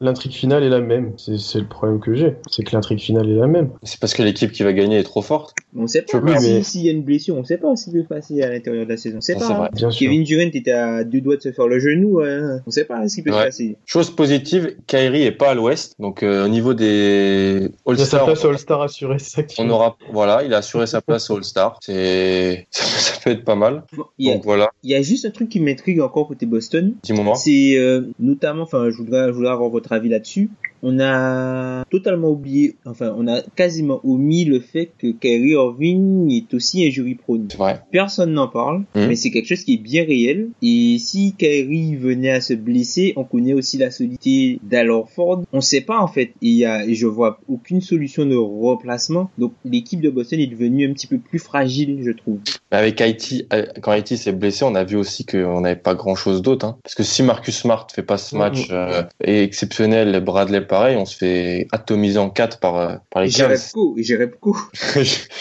l'intrigue finale est la même. C'est c'est le problème que j'ai. C'est que l'intrigue finale est la même. C'est parce que l'équipe qui va gagner est trop forte. on sait pas Oui, si- mais- s'il y a une blessure on sait pas ce qui peut passer à l'intérieur de la saison on sait Ça, pas c'est hein. vrai. Bien sûr. Kevin Durant était à deux doigts de se faire le genou hein. on sait pas ce qui peut Ouais. se passer Chose positive, Kyrie est pas à l'ouest. Donc euh, au niveau des Il y a sa All-Stars, place All-Star assurée, c'est ça tu on aura, voilà, il a assuré sa place All-Star. C'est, ça, peut être pas mal. Bon, il y a, Donc voilà, il y a juste un truc qui m'intrigue encore côté Boston. C'est euh, notamment, enfin, je voudrais, je voudrais avoir votre avis là-dessus. On a totalement oublié, enfin, on a quasiment omis le fait que Kyrie Irving est aussi prone. C'est vrai. Personne n'en parle, Mhm. mais c'est quelque chose qui est bien réel. Et si Kyrie venait à se blesser, on connaît aussi la solidité d'Al Horford. On sait pas en fait. Et, il y a, et je vois aucune solution de remplacement. Donc l'équipe de Boston est devenue un petit peu plus fragile, je trouve. Avec Haïti, euh, quand Haïti s'est blessé, on a vu aussi qu'on n'avait pas grand chose d'autre. Hein. Parce que si Marcus Smart fait pas ce match euh, est exceptionnel, Bradley pareil, on se fait atomiser en quatre par, euh, par les Et Cavs. Jerebko, et Jerebko.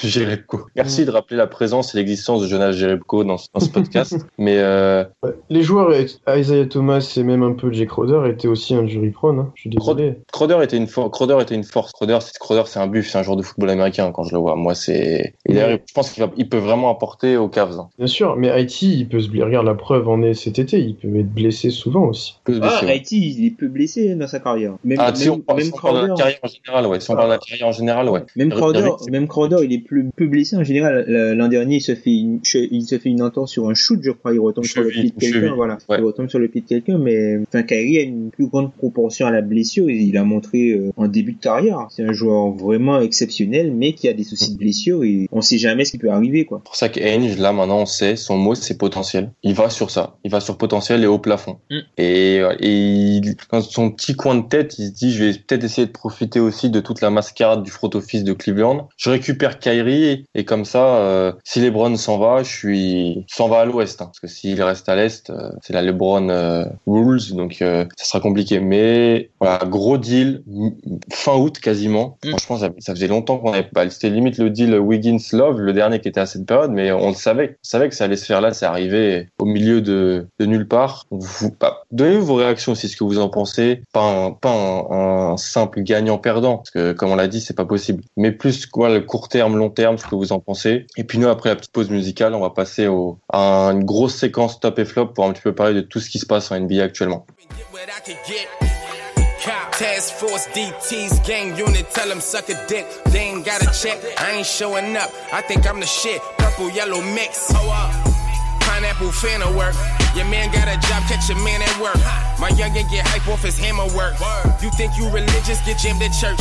Jerebko. Merci de rappeler la présence et l'existence de Jonas Jerebko dans, ce- dans ce podcast. Mais euh, Ouais. Les joueurs, euh, Isaiah Thomas et même un peu Jake Crowder étaient aussi un jury prone. Hein. Je suis désolé. Crowder était une force. Crowder était une force. Crowder, c'est Crowder, c'est un buff, c'est un joueur de football américain quand je le vois. Moi, c'est. Et d'ailleurs, je pense qu'il va, il peut vraiment apporter aux Cavs. hein. Bien sûr, mais Haïti, il peut se blesser. Regarde, la preuve en est cet été. Il peut être blessé souvent aussi. Peut Ah, blesser, ouais. Haïti, il est peu blessé dans sa carrière. Même, Ah, si on même, parle, même si on parle de la Crowder, carrière en général, ouais. Si on parle de la carrière en général, ouais. même Crowder, même Crowder, il est plus, peu blessé en général. L'an dernier, il se fait une, il se fait une entorse sur un shoot, je crois. Il retombe sur le pied de quelqu'un, voilà. Ouais. Il retombe sur le pied de quelqu'un, mais, enfin, Kyrie a une plus grande proportion à la blessure il a montré euh, en début de carrière. C'est un joueur vraiment exceptionnel, mais qui a des soucis de blessure et on sait jamais ce qui peut arriver, quoi. C'est pour ça qu'Ainge, là, maintenant, on sait, son mot, c'est potentiel. Il va sur ça. Il va sur potentiel et haut plafond. Mm. Et, et il- dans son petit coin de tête, il se dit, je vais peut-être essayer de profiter aussi de toute la mascarade du front office de Cleveland. Je récupère Kyrie et comme ça, euh, si LeBron s'en va, je suis, s'en va à l'ouest, hein, parce que s'il reste à l'est, euh, c'est la LeBron euh, rules, donc ça sera compliqué. Mais voilà, gros deal, fin août quasiment. Mm. Franchement, ça, ça faisait longtemps qu'on avait pas. C'était limite le deal Wiggins Love, le dernier qui était à cette période, mais on le savait. On savait que ça allait se faire là. C'est arrivé au milieu de, de nulle part. Vous, bah, donnez vos réactions aussi, ce que vous en pensez. Pas un, pas un, un simple gagnant-perdant, parce que comme on l'a dit, c'est pas possible. Mais plus quoi, le court terme, long terme, ce que vous en pensez. Et puis nous, après la petite pause musicale, on va passer au, à une grosse séquence top et flop pour un petit peu parler de tout ce qui se passe en NBA actuellement. Pineapple finna work. Your man got a job, catch your man at work. My youngin' get hype off his hammer work. You think you religious, get jammed at church.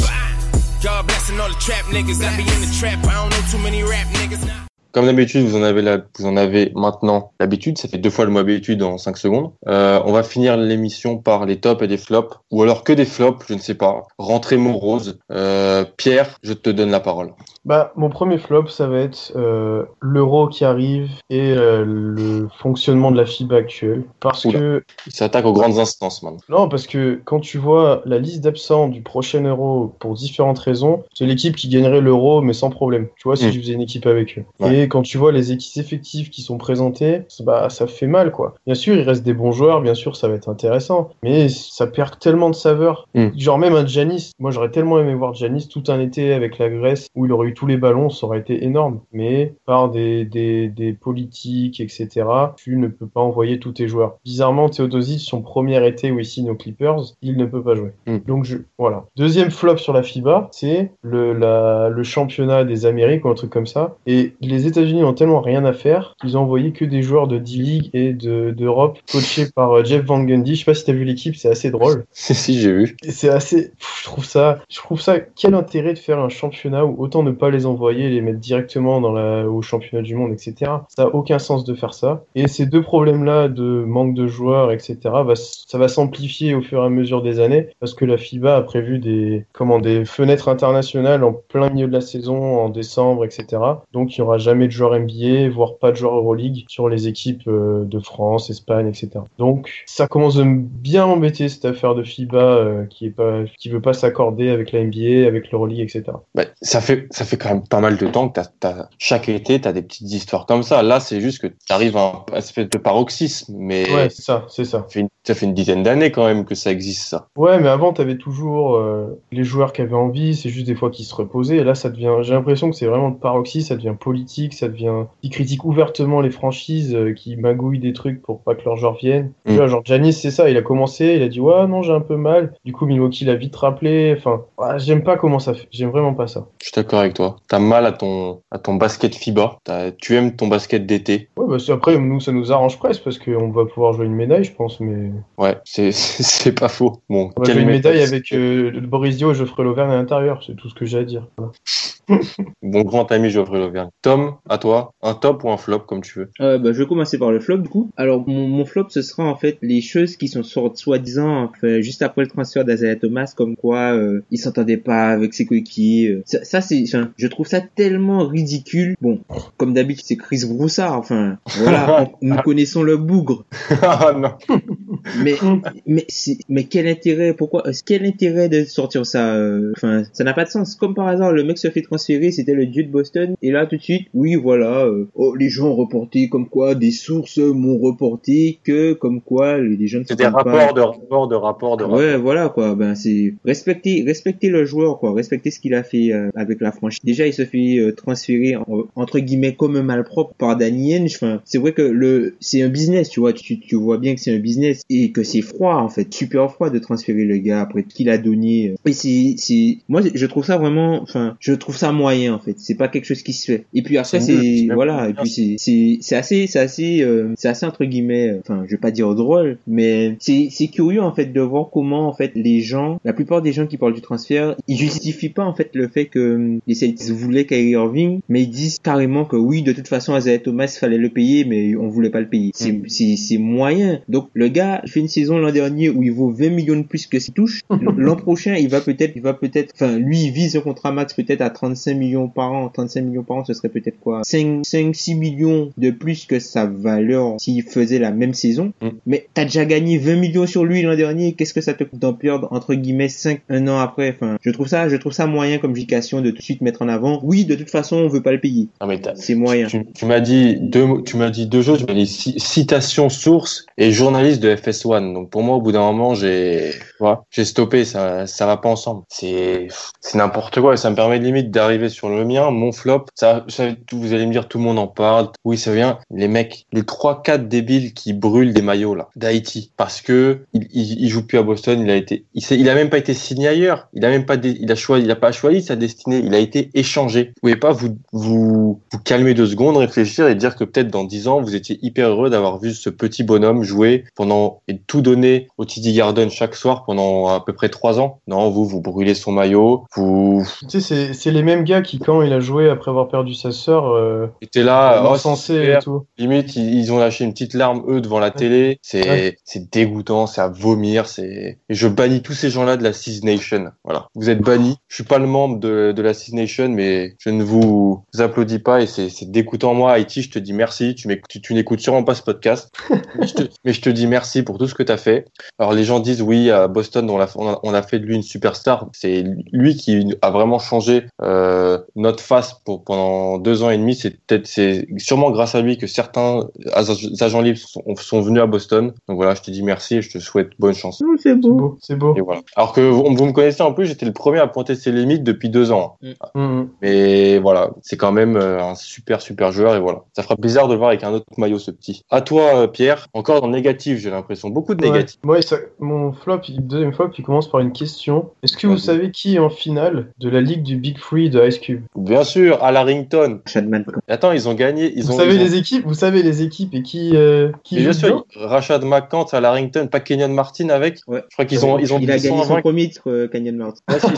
God blessing all the trap niggas. I be in the trap, I don't know too many rap niggas. Comme d'habitude, vous en avez la, vous en avez maintenant l'habitude. Ça fait deux fois le mot habitude en cinq secondes. Euh, on va finir l'émission par les tops et les flops, ou alors que des flops, je ne sais pas. Rentrée morose. Euh, Pierre, je te donne la parole. Bah, mon premier flop, ça va être euh, l'euro qui arrive et euh, le fonctionnement de la FIBA actuelle. Parce Oula. que Il s'attaque aux grandes instances maintenant. Non, parce que quand tu vois la liste d'absents du prochain Euro pour différentes raisons, c'est l'équipe qui gagnerait l'Euro, mais sans problème. Tu vois, si Mm. tu faisais une équipe avec eux. Ouais. Et quand tu vois les équipes effectives qui sont présentées, bah, ça fait mal, quoi. Bien sûr, il reste des bons joueurs, bien sûr, ça va être intéressant, mais ça perd tellement de saveur. Mm. Genre, même un Janis, moi j'aurais tellement aimé voir Janis tout un été avec la Grèce où il aurait eu tous les ballons, ça aurait été énorme. Mais par des, des, des politiques, etc., tu ne peux pas envoyer tous tes joueurs. Bizarrement, Theodosic, son premier été où il signe aux Clippers, il ne peut pas jouer. Mm. Donc je, voilà. Deuxième flop sur la FIBA, c'est le, la, le championnat des Amériques ou un truc comme ça. Et les États-Unis ont tellement rien à faire qu'ils ont envoyé que des joueurs de D-League et de- d'Europe coachés par euh, Jeff Van Gundy. Je sais pas si t'as vu l'équipe, c'est assez drôle. Si, si, j'ai vu. C'est assez, pff, je trouve ça, je trouve ça, quel intérêt de faire un championnat où autant ne pas les envoyer, les mettre directement dans la, au championnat du monde, etc. Ça a aucun sens de faire ça. Et ces deux problèmes-là de manque de joueurs, etc. Va, ça va s'amplifier au fur et à mesure des années parce que la FIBA a prévu des, comment, des fenêtres internationales en plein milieu de la saison, en décembre, etc. Donc il n'y aura jamais de joueurs NBA, voire pas de joueurs Euroleague sur les équipes euh, de France, Espagne, etc. Donc ça commence m- bien embêter cette affaire de FIBA euh, qui est pas, qui veut pas s'accorder avec la NBA, avec l'Euroleague, etc. Bah, ça fait ça fait quand même pas mal de temps que t'as, chaque été t'as des petites histoires comme ça. Là, c'est juste que t'arrives à un espèce de paroxysme, mais Ouais, c'est ça, c'est ça. ça, fait une, ça fait une dizaine d'années quand même que ça existe ça. Ouais, mais avant, t'avais toujours euh, les joueurs qui avaient envie, c'est juste des fois qu'ils se reposaient. Et là, ça devient, j'ai l'impression que c'est vraiment de paroxysme, ça devient politique, ça devient, ils critiquent ouvertement les franchises euh, qui magouillent des trucs pour pas que leurs joueurs viennent. Mm. Tu vois, genre Giannis, c'est ça, il a commencé, il a dit ouais, non, j'ai un peu mal. Du coup, Milwaukee l'a vite rappelé. Enfin, j'aime pas comment ça fait, j'aime vraiment pas ça. Je suis d'accord avec toi. T'as mal à ton à ton basket FIBA. Tu aimes ton basket d'été. Ouais, bah après, nous, ça nous arrange presque parce qu'on va pouvoir jouer une médaille, je pense, mais Ouais, c'est pas faux. Bon, on va jouer une médaille avec euh, Boris Dio et Geoffrey Lauvergne à l'intérieur, c'est tout ce que j'ai à dire. Voilà. Mon grand ami Geoffrey Lauvergne. Tom, à toi, un top ou un flop comme tu veux. Euh, bah, je vais commencer par le flop du coup. Alors mon, mon flop ce sera en fait les choses qui sont sorties soi-disant enfin, juste après le transfert d'Azaya Thomas comme quoi euh, il s'entendait pas avec ses coéquipiers. euh. Ça, ça, c'est, enfin, je trouve ça tellement ridicule. Bon, comme d'habitude c'est Chris Broussard. Enfin voilà, on- nous connaissons le bougre. ah non. Mais mais c'est mais quel intérêt Pourquoi Quel intérêt de sortir ça euh, Enfin ça n'a pas de sens. Comme par hasard le mec se fait transférer, c'était le dieu de Boston et là tout de suite oui voilà euh, oh, les gens ont reporté comme quoi des sources m'ont reporté que comme quoi les gens ne C'est des s'entendent pas. rapports de rapports de rapports de rapports. Ouais, voilà quoi. Ben c'est respecter, respecter le joueur quoi, respecter ce qu'il a fait euh, avec la franchise. Déjà, il se fait euh, transférer en- entre guillemets comme un malpropre par Danny Ainge. Enfin, c'est vrai que le, c'est un business, tu vois. Tu, tu vois bien que c'est un business et que c'est froid en fait, super froid de transférer le gars après tout qu'il a donné. Et c'est, c'est, moi je trouve ça vraiment, enfin, je trouve ça moyen en fait. C'est pas quelque chose qui se fait. Et puis après C'est voilà. Et puis c'est, c'est, c'est assez, c'est assez, euh, c'est assez entre guillemets, euh, enfin, je vais pas dire drôle, mais c'est, c'est curieux en fait de voir comment en fait les gens, la plupart des gens qui parlent du transfert, ils justifient pas en fait le fait que euh, les Celtics voulaient Kyrie Irving, mais ils disent carrément que oui, de toute façon, Isaiah Thomas fallait le payer, mais on voulait pas le payer. C'est, Mm. c'est, c'est moyen. Donc le gars fait une saison l'an dernier où il vaut 20 millions de plus que ses touches. L'an prochain, il va peut-être, il va peut-être, enfin lui, il vise un contrat max peut-être à 35 millions par an. 35 millions par an, ce serait peut-être quoi? 5, 5, 6 millions de plus que sa valeur s'il faisait la même saison. Mm. Mais t'as déjà gagné 20 millions sur lui l'an dernier. Qu'est-ce que ça te coûte d'en perdre entre guillemets 5, un an après? Enfin, je trouve ça, je trouve ça moyen comme justification de tout de suite mettre en avant. Oui, de toute façon, on veut pas le payer. C'est moyen. Tu, tu m'as dit deux, tu m'as dit deux choses. Tu m'as dit ci- citation source et journaliste de FS1. Donc pour moi, au bout d'un moment, j'ai, j'ai stoppé. Ça, ça va pas ensemble. C'est, c'est n'importe quoi. Et ça me permet limite d'arriver sur le mien, mon flop. Ça, ça- vous allez me dire, tout le monde en parle. Oui, ça vient. Les mecs, les trois, quatre débiles qui brûlent des maillots là d'Haïti parce que il, il, il joue plus à Boston. Il a été, il, il a même pas été signé ailleurs. Il a même pas, il a choisi, il a pas choisi sa destinée. Il a été échangé. Vous pouvez pas vous, vous, vous calmer deux secondes, réfléchir et dire que peut-être dans dix ans, vous étiez hyper heureux d'avoir vu ce petit bonhomme jouer pendant et tout donner au TD Garden chaque soir pendant à peu près trois ans. Non, vous, vous brûlez son maillot. Vous Tu sais, c'est- c'est les mêmes gars qui, quand il a joué après avoir perdu sa sœur, euh, étiez là, oh, censé et tout. Limite, ils, ils ont lâché une petite larme, eux, devant la télé. C'est, Ouais. c'est dégoûtant, c'est à vomir, c'est, et je bannis tous ces gens-là de la Six Nation. Voilà. Vous êtes bannis. Je suis pas le membre de, de la Six Nation, mais je ne vous applaudis pas et c'est, c'est dégoûtant. Moi, Haïti, je te dis merci. Tu m'écoutes, tu, tu n'écoutes sûrement pas ce podcast. mais, je te, mais je te dis merci pour tout ce que tu as fait. Alors, les gens disent, oui, à Boston, on a, on fait de lui une superstar. C'est lui qui a vraiment changé, euh, notre face pour, pendant deux ans et demi. C'est peut-être, c'est sûrement grâce à lui que certains agents libres sont, sont venus à Boston. Donc voilà, je te dis merci et je te souhaite bonne chance. C'est C'est beau. beau, c'est beau. Et voilà. Alors que vous, vous me connaissez en plus, j'étais le premier à pointer ses limites depuis deux ans. Mhm. Mais voilà, c'est quand même, euh, un super super joueur et voilà. Ça fera bizarre de le voir avec un autre maillot ce petit. À toi euh, Pierre, encore dans le négatif, j'ai l'impression, beaucoup de Ouais. négatifs. Ouais, ça- mon flop, il- deuxième flop, il commence par une question. Est-ce que vous savez qui est en finale de la ligue du Big Free de Ice Cube? Bien sûr, à Larrington. Chadman. Attends, ils ont gagné, ils Vous ont savez ils ont- les équipes Vous savez les équipes et qui euh, qui bien sûr, McCants à Larrington, pas Kenyon Martin avec? Ouais. Je crois qu'ils ont ils ont Il a gagné son premier titre, euh, Canyon Martin. Ils, sont,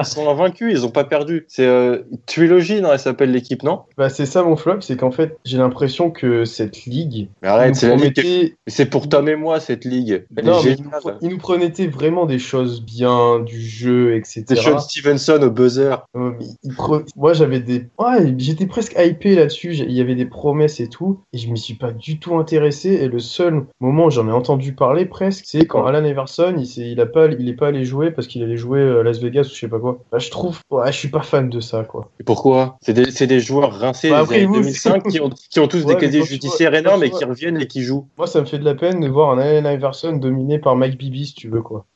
ils sont invaincus, ils ont pas perdu. C'est euh, Trilogy, non Elle s'appelle l'équipe, non? Bah, c'est ça mon flop, c'est qu'en fait j'ai l'impression que cette ligue, Mais arrête, promettait- C'est pour Tom et moi cette ligue. Non, mais il nous, pro- il nous promettait vraiment des choses bien, du jeu, etc. C'est Sean Stevenson au buzzer. Euh, il- Moi j'avais des, ouais, j'étais presque hypé là-dessus. Il y avait des promesses et tout, et je m'y suis pas du tout intéressé. Et le seul moment où j'en ai entendu parler presque, c'est quand Alan Everson, il, s'est- il a pas, il est pas allé jouer parce qu'il allait jouer à Las Vegas ou je sais pas quoi. Bah, je trouve, ouais, je suis pas fan de ça, quoi. Et pourquoi? C'est des, c'est des joueurs rincés Bah, des années vous, 2005 qui ont, qui ont tous Ouais, des casiers judiciaires énormes et qui reviennent et qui jouent. Moi, ça me fait de la peine de voir un Iverson dominé par Mike Bibby, si tu veux, quoi.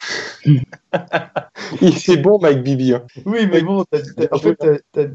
Il- C'est bon, Mike Bibi. Hein. Oui, mais bon, en fait,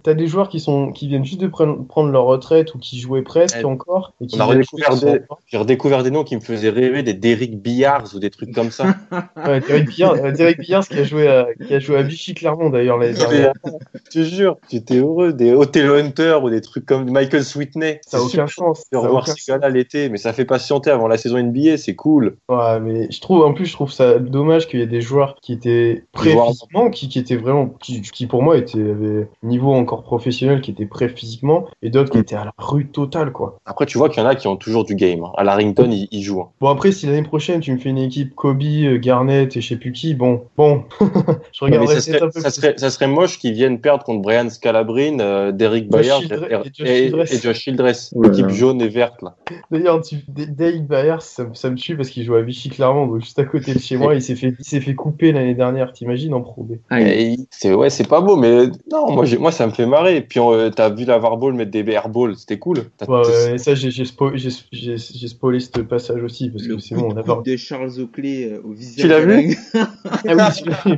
t'as des joueurs qui sont qui viennent juste de prendre, prendre leur retraite ou qui jouaient presque Ouais. encore et qui On a redécouvert des, j'ai redécouvert des noms qui me faisaient rêver, des Derrick Billards ou des trucs comme ça. Ouais, Derek Billard, euh, Derek Billard qui a joué à qui a joué à Vichy Clermont d'ailleurs l'année dernière. Je te jure, j'étais heureux. Des Othello Hunter ou des trucs comme Michael Sweetney. Ça a C'est aucun sens. de revoir ces gars-là l'été, mais ça fait patienter avant la saison NBA, c'est cool. Ouais, mais je trouve, en plus, je trouve ça dommage qu'il y ait des joueurs qui étaient prêts Joueurs- physiquement, qui, qui étaient vraiment, qui, qui pour moi un niveau encore professionnel, qui étaient prêts physiquement, et d'autres qui étaient à la rue totale, quoi. Après, tu vois qu'il y en a qui ont toujours du game. hein. À Larrington, ils, ils jouent. hein. Bon, après, si l'année prochaine, tu me fais une équipe Kobe, euh, Garnett et je sais plus qui, bon, bon, je regarderai ça, peut-être un serait, peu ça, serait, ça serait moche qu'ils viennent perdre contre Brian Scalabrine, euh, Bayard Childress- et, et Josh et- Childress. L'équipe jaune et verte, là. D'ailleurs, tu... D- Dave Byers, ça, me- ça me tue parce qu'il joue à Vichy Clermont, donc juste à côté de chez moi, il s'est fait, il s'est fait couper l'année dernière, t'imagines, en Pro B. Ah, c'est ouais, c'est pas beau, mais non, moi, j'ai- moi ça me fait marrer. Puis euh, t'as vu la Varball mettre des airballs, c'était cool. T'as- Ouais, ouais, et ça, j'ai j'ai spo- j'ai- j'ai- j'ai spoilé ce passage aussi, parce le que c'est bon, de on a pas... coude de Charles Oakley euh, au visage. Tu l'as vu la- Ah oui,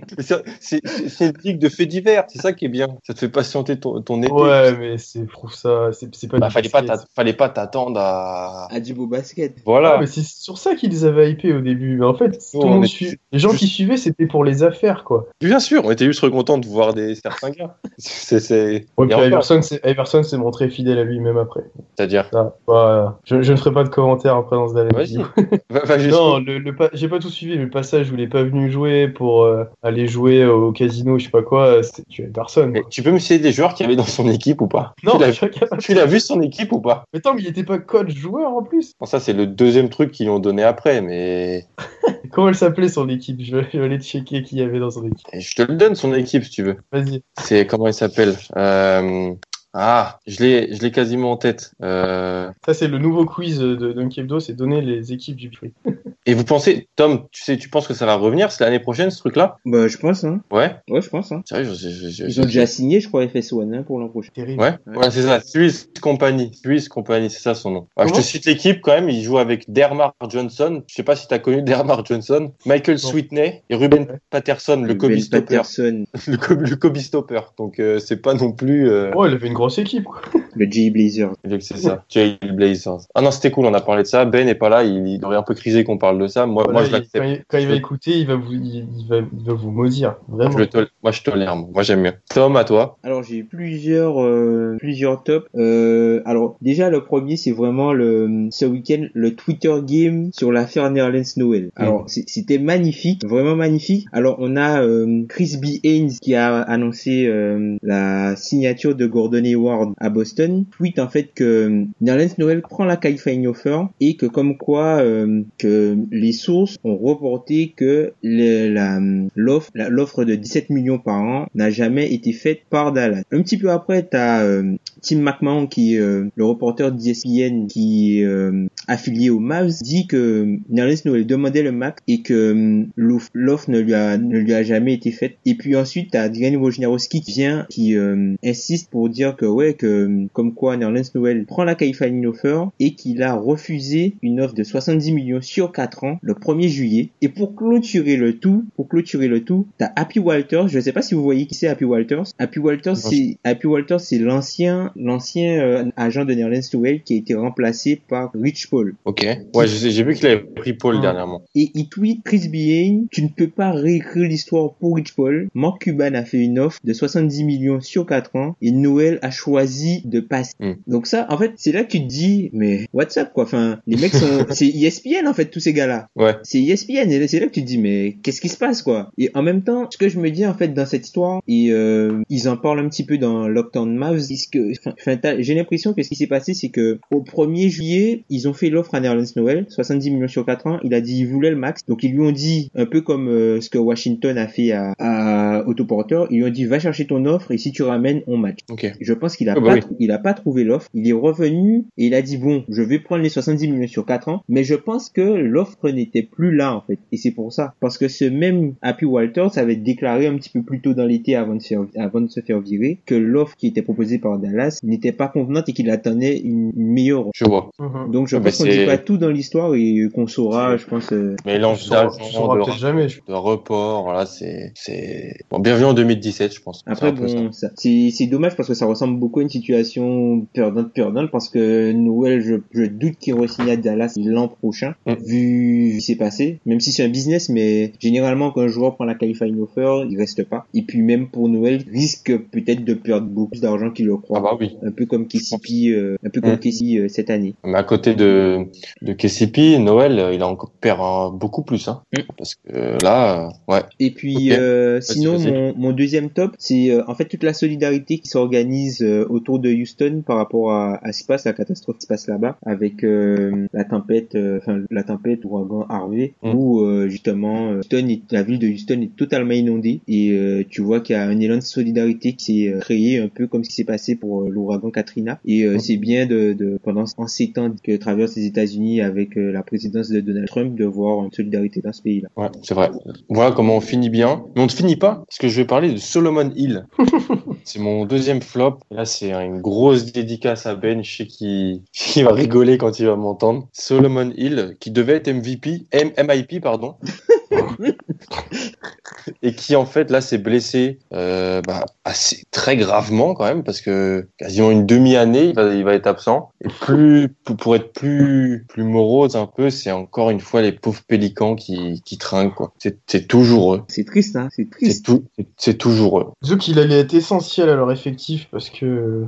C'est une ligue de faits divers, c'est ça qui est bien. Ça te fait patienter ton, ton été. Ouais, mais c'est, je trouve ça, c'est, pas Bah, fallait pas fallait pas t'attendre à. à du beau basket. Voilà. Ah, mais c'est sur ça qu'ils avaient hypé au début. Mais en fait, tout le monde les gens qui suivaient, c'était pour les affaires, quoi. Bien sûr, on était juste contents de voir des certains gars. C'est c'est. Ouais, Et puis Iverson, c'est, Iverson s'est montré fidèle à lui-même après. C'est-à-dire. Ah, bah, je, je ne ferai pas de commentaires après dans ce dernier Vas-y. Va, va Non, le, le pa- j'ai pas tout suivi, mais le passage où il est pas venu jouer pour euh, aller jouer au casino, je sais pas quoi, euh, c'est tu es personne. Mais tu peux me citer des joueurs qu'il y avait dans son équipe ou pas? Non, tu l'as je suis incapable. tu l'as vu son équipe ou pas? Mais attends, mais il était pas coach joueur en plus. Bon, ça c'est le deuxième truc qu'ils lui ont donné après, mais Comment elle s'appelait son équipe? Je vais, je vais aller checker qui y avait dans son équipe. je te le donne son équipe si tu veux. Vas-y. C'est comment il s'appelle? Euh, Ah, je l'ai, je l'ai quasiment en tête. Euh, Ça, c'est le nouveau quiz de Dunkebdo, c'est donner les équipes du prix. Et vous pensez, Tom, tu sais, tu penses que ça va revenir c'est l'année prochaine ce truc-là? Bah, je pense, hein. Ouais. Ouais, je pense, hein. Sérieux, je, je- je- Ils ont déjà signé, je crois, FS1 hein, pour l'an prochain. Terrible. Ouais, voilà, c'est ça. Suisse Company. Suisse Company, c'est ça son nom. Ah, je te cite l'équipe quand même. Il joue avec Dermar Johnson. Je sais pas si tu as connu Dermar Johnson. Michael Non. Sweetney et Ruben Ouais. Patterson, le Kobe Stopper. Patterson, Le, Kobe- le Kobe Stopper. Donc euh, c'est pas non plus. Euh... Oh, il avait une grosse équipe, quoi. le J Blazers. C'est ça. Jail Blazers. Ah non, c'était cool. On a parlé de ça. Ben n'est pas là. Il, il aurait un peu crisé qu'on parle de ça. Moi, Voilà, moi je l'accepte. quand, il, quand il va Je- écouter, il va vous, il, il va, il va vous maudire. Vraiment. Je Moi, je tolère. Moi, Moi, j'aime mieux. Tom, à toi. Alors j'ai plusieurs euh, plusieurs tops. Euh, alors déjà le premier c'est vraiment le ce week-end le Twitter game sur l'affaire Nerlens Noël. Alors c'est- c'était magnifique, vraiment magnifique. Alors on a euh, Chris B Haynes qui a annoncé euh, la signature de Gordon Hayward à Boston. Tweet en fait que Nerlens Noël prend la qualifying offer et que comme quoi euh, que les sources ont reporté que l'offre de 17 millions par an n'a jamais été faite par Dallas. Un petit peu après, t'as euh, Tim McMahon qui est euh, le reporter d'ESPN qui est euh, affilié aux Mavs dit que Nerlens Noël demandait le max et que euh, l'off- l'offre ne lui a ne lui a jamais été faite. Et puis ensuite, t'as Adrian Wojnarowski qui vient qui euh, insiste pour dire que ouais que comme quoi Nerlens Noël prend la qualifying offer et qu'il a refusé une offre de 70 millions sur 4 ans le 1er juillet. Et pour clôturer le tout, pour clôturer le tout, t'as Happy Walters. Je sais pas si vous voyez qui c'est Happy Walters. Happy Walters, c'est Happy Walters, c'est l'ancien l'ancien euh, agent de Nerlens Noël qui a été remplacé par Rich Paul. Ok. Ouais, je sais- j'ai vu qu'il avait pris Paul dernièrement. Et il tweet Chris Behan, tu ne peux pas réécrire l'histoire pour Rich Paul. Mark Cuban a fait une offre de 70 millions sur 4 ans et Noël a choisi de passer. Hmm. Donc ça, en fait, c'est là que tu te dis, mais what's up quoi? Enfin, les mecs sont, c'est ESPN en fait tous ces gars-là. Ouais. C'est ESPN et là, c'est là que tu te dis, mais qu'est-ce qui se passe quoi? Et en même temps, ce que je me dis en fait dans cette histoire et euh, ils en parlent un petit peu dans Lockdown Mavs, c'est que, enfin, j'ai l'impression que ce qui s'est passé, c'est que au 1er juillet, ils ont fait l'offre à Nerlens Noël, 70 millions sur 4 ans. Il a dit il voulait le max, donc ils lui ont dit un peu comme euh, ce que Washington a fait à, à Otto Porter, ils lui ont dit va chercher ton offre et si tu ramènes, on match. Ok. Je pense qu'il a Ah bah pas, oui. il a pas trouvé l'offre. Il est revenu et il a dit bon, je vais prendre les 70 millions sur 4 ans, mais je pense que l'offre n'était plus là en fait. Et c'est pour ça, parce que ce même Happy Walters avait déclaré un petit peu plus tôt dans l'été avant de se faire, avant de se faire virer que l'offre qui était proposée par Dallas n'était pas convenante et qu'il attendait une, une meilleure. Je vois. Donc je Ah bah pense qu'on c'est- dit pas tout dans l'histoire et qu'on saura, je pense. euh, Mélange d'argent, de, jamais. je- de report, voilà, c'est, c'est, bon, bienvenue en 2017, je pense. Après bon, ça- c'est c'est dommage parce que ça ressemble beaucoup à une situation perdante perdante parce que Noël, je, je doute qu'il re-signe à Dallas l'an prochain Mm. vu ce qui s'est passé. Même si c'est un business, mais généralement quand un joueur prend la qualifying offer, il reste pas. Et puis même pour Noël, il risque peut-être de perdre beaucoup plus d'argent qu'il le ça. croit. Ah bah oui. Un peu comme KCP, euh, un peu comme Mm. KCP euh, cette année. Mais à côté de, de KCP, Noël, euh, il encore perd hein, beaucoup plus, hein. Mm. Parce que euh, là, euh, ouais. Et puis Ok. euh, sinon mon, mon deuxième top c'est euh, en fait toute la solidarité qui s'organise euh, autour de Houston par rapport à, à ce qui se passe la catastrophe qui se passe là-bas avec euh, la tempête euh, enfin la tempête ouragan Harvey Mm. où euh, justement Houston est, la ville de Houston est totalement inondée et euh, tu vois qu'il y a un élan de solidarité qui s'est créé un peu comme ce qui s'est passé pour l'ouragan Katrina et euh, c'est bien de, de pendant en ces temps que traversent les États-Unis avec euh, la présidence de Donald Trump de voir une solidarité dans ce pays-là. Ouais, c'est vrai. Voilà comment on finit bien. Mais on ne finit pas, parce que je vais parler de Solomon Hill. c'est mon deuxième flop. Là, c'est une grosse dédicace à Ben. Je sais qu'il va rigoler quand il va m'entendre. Solomon Hill, qui devait être MVP, M- MIP, pardon. et qui en fait là s'est blessé euh, bah, assez très gravement quand même parce que quasiment une demi-année il va, il va être absent et plus pour- pour être plus plus morose un peu c'est encore une fois les pauvres pélicans qui qui trinquent quoi c'est c'est toujours eux C'est triste hein, c'est c'est triste. tout c'est- c'est toujours eux Disons qu'il allait être essentiel à leur effectif parce que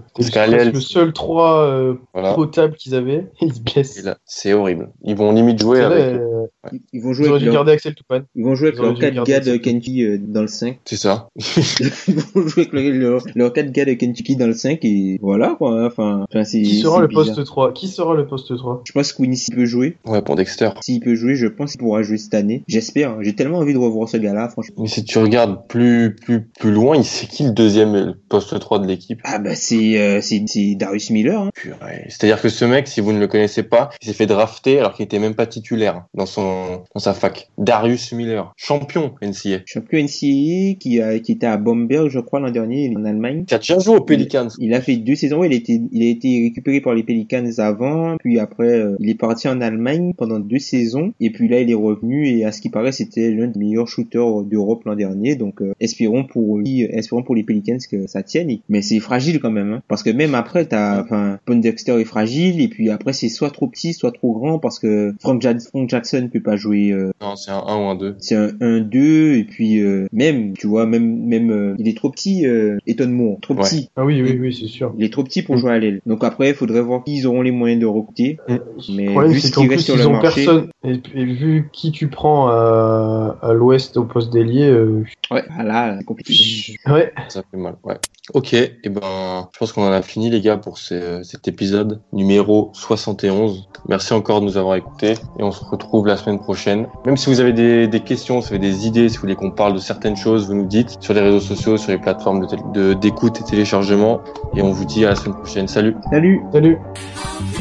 l'aile- le seul 3 euh, voilà potable qu'ils avaient ils se blessent. C'est horrible ils vont limite jouer C'est avec euh, Ils- Ils vont jouer avec leur, garder Axel Toupane. ils vont jouer avec leurs dû 4 garder gars de euh, dans le 5. c'est ça Ils vont jouer avec leur- leurs leurs 4 gars de Kentucky dans le 5 et voilà quoi. Enfin, enfin c'est Qui sera c'est le poste 3 Qui sera le poste 3 Je pense que Winnie s'il peut jouer. ouais pour Dexter S'il peut jouer, je pense qu'il pourra jouer cette année. J'espère. hein. J'ai tellement envie de revoir ce gars-là, franchement. mais si tu regardes plus plus plus loin il c'est qui le deuxième poste 3 de l'équipe? Ah bah c'est euh, c'est c'est Darius Miller. Hein. Purée. C'est-à-dire que ce mec, si vous ne le connaissez pas, il s'est fait drafter alors qu'il était même pas titulaire dans son dans sa fac. Darius Miller, champion NCA, Champion NCAA qui a qui était à Bamberg, je crois l'an dernier en Allemagne. qui a déjà joué aux Pelicans. Il a fait deux saisons. Il a été, il a été récupéré par les Pelicans avant, puis après, euh, il est parti en Allemagne pendant deux saisons, et puis là, il est revenu et à ce qui paraît, c'était l'un des meilleurs shooters d'Europe l'an dernier. Donc, euh, espérons pour lui, espérons pour les Pelicans que ça tienne. Mais c'est fragile quand même, hein, parce que même après, t'as, enfin, Pondexter est fragile, et puis après, c'est soit trop petit, soit trop grand, parce que Frank, Ja- Frank Jackson peut pas jouer. euh, Non, c'est un 1 ou un 2. c'est un 1-2 et puis euh, même tu vois même même euh, il est trop petit euh, Eton Moore trop Ouais. petit Ah oui, oui, oui, c'est sûr. il est trop petit pour jouer à l'aile. Donc après, il faudrait voir ils auront les moyens de recruter. Mais Le problème, vu c'est ce qu'en qui plus, reste sur ils le ont marché, personne. Et, et vu qui tu prends à, à l'ouest au poste d'ailier, euh, ouais, ah là, c'est compliqué. ouais. Ça fait mal, ouais. Ok, et ben, je pense qu'on en a fini les gars pour ce- cet épisode numéro 71. Merci encore de nous avoir écoutés et on se retrouve la semaine prochaine. Même si vous avez des, des questions, si vous avez des idées, si vous voulez qu'on parle de certaines choses, vous nous dites sur les réseaux sociaux, sur les plateformes de tél- de- d'écoute et téléchargement et on vous dit à la semaine prochaine. Salut Salut Salut. Of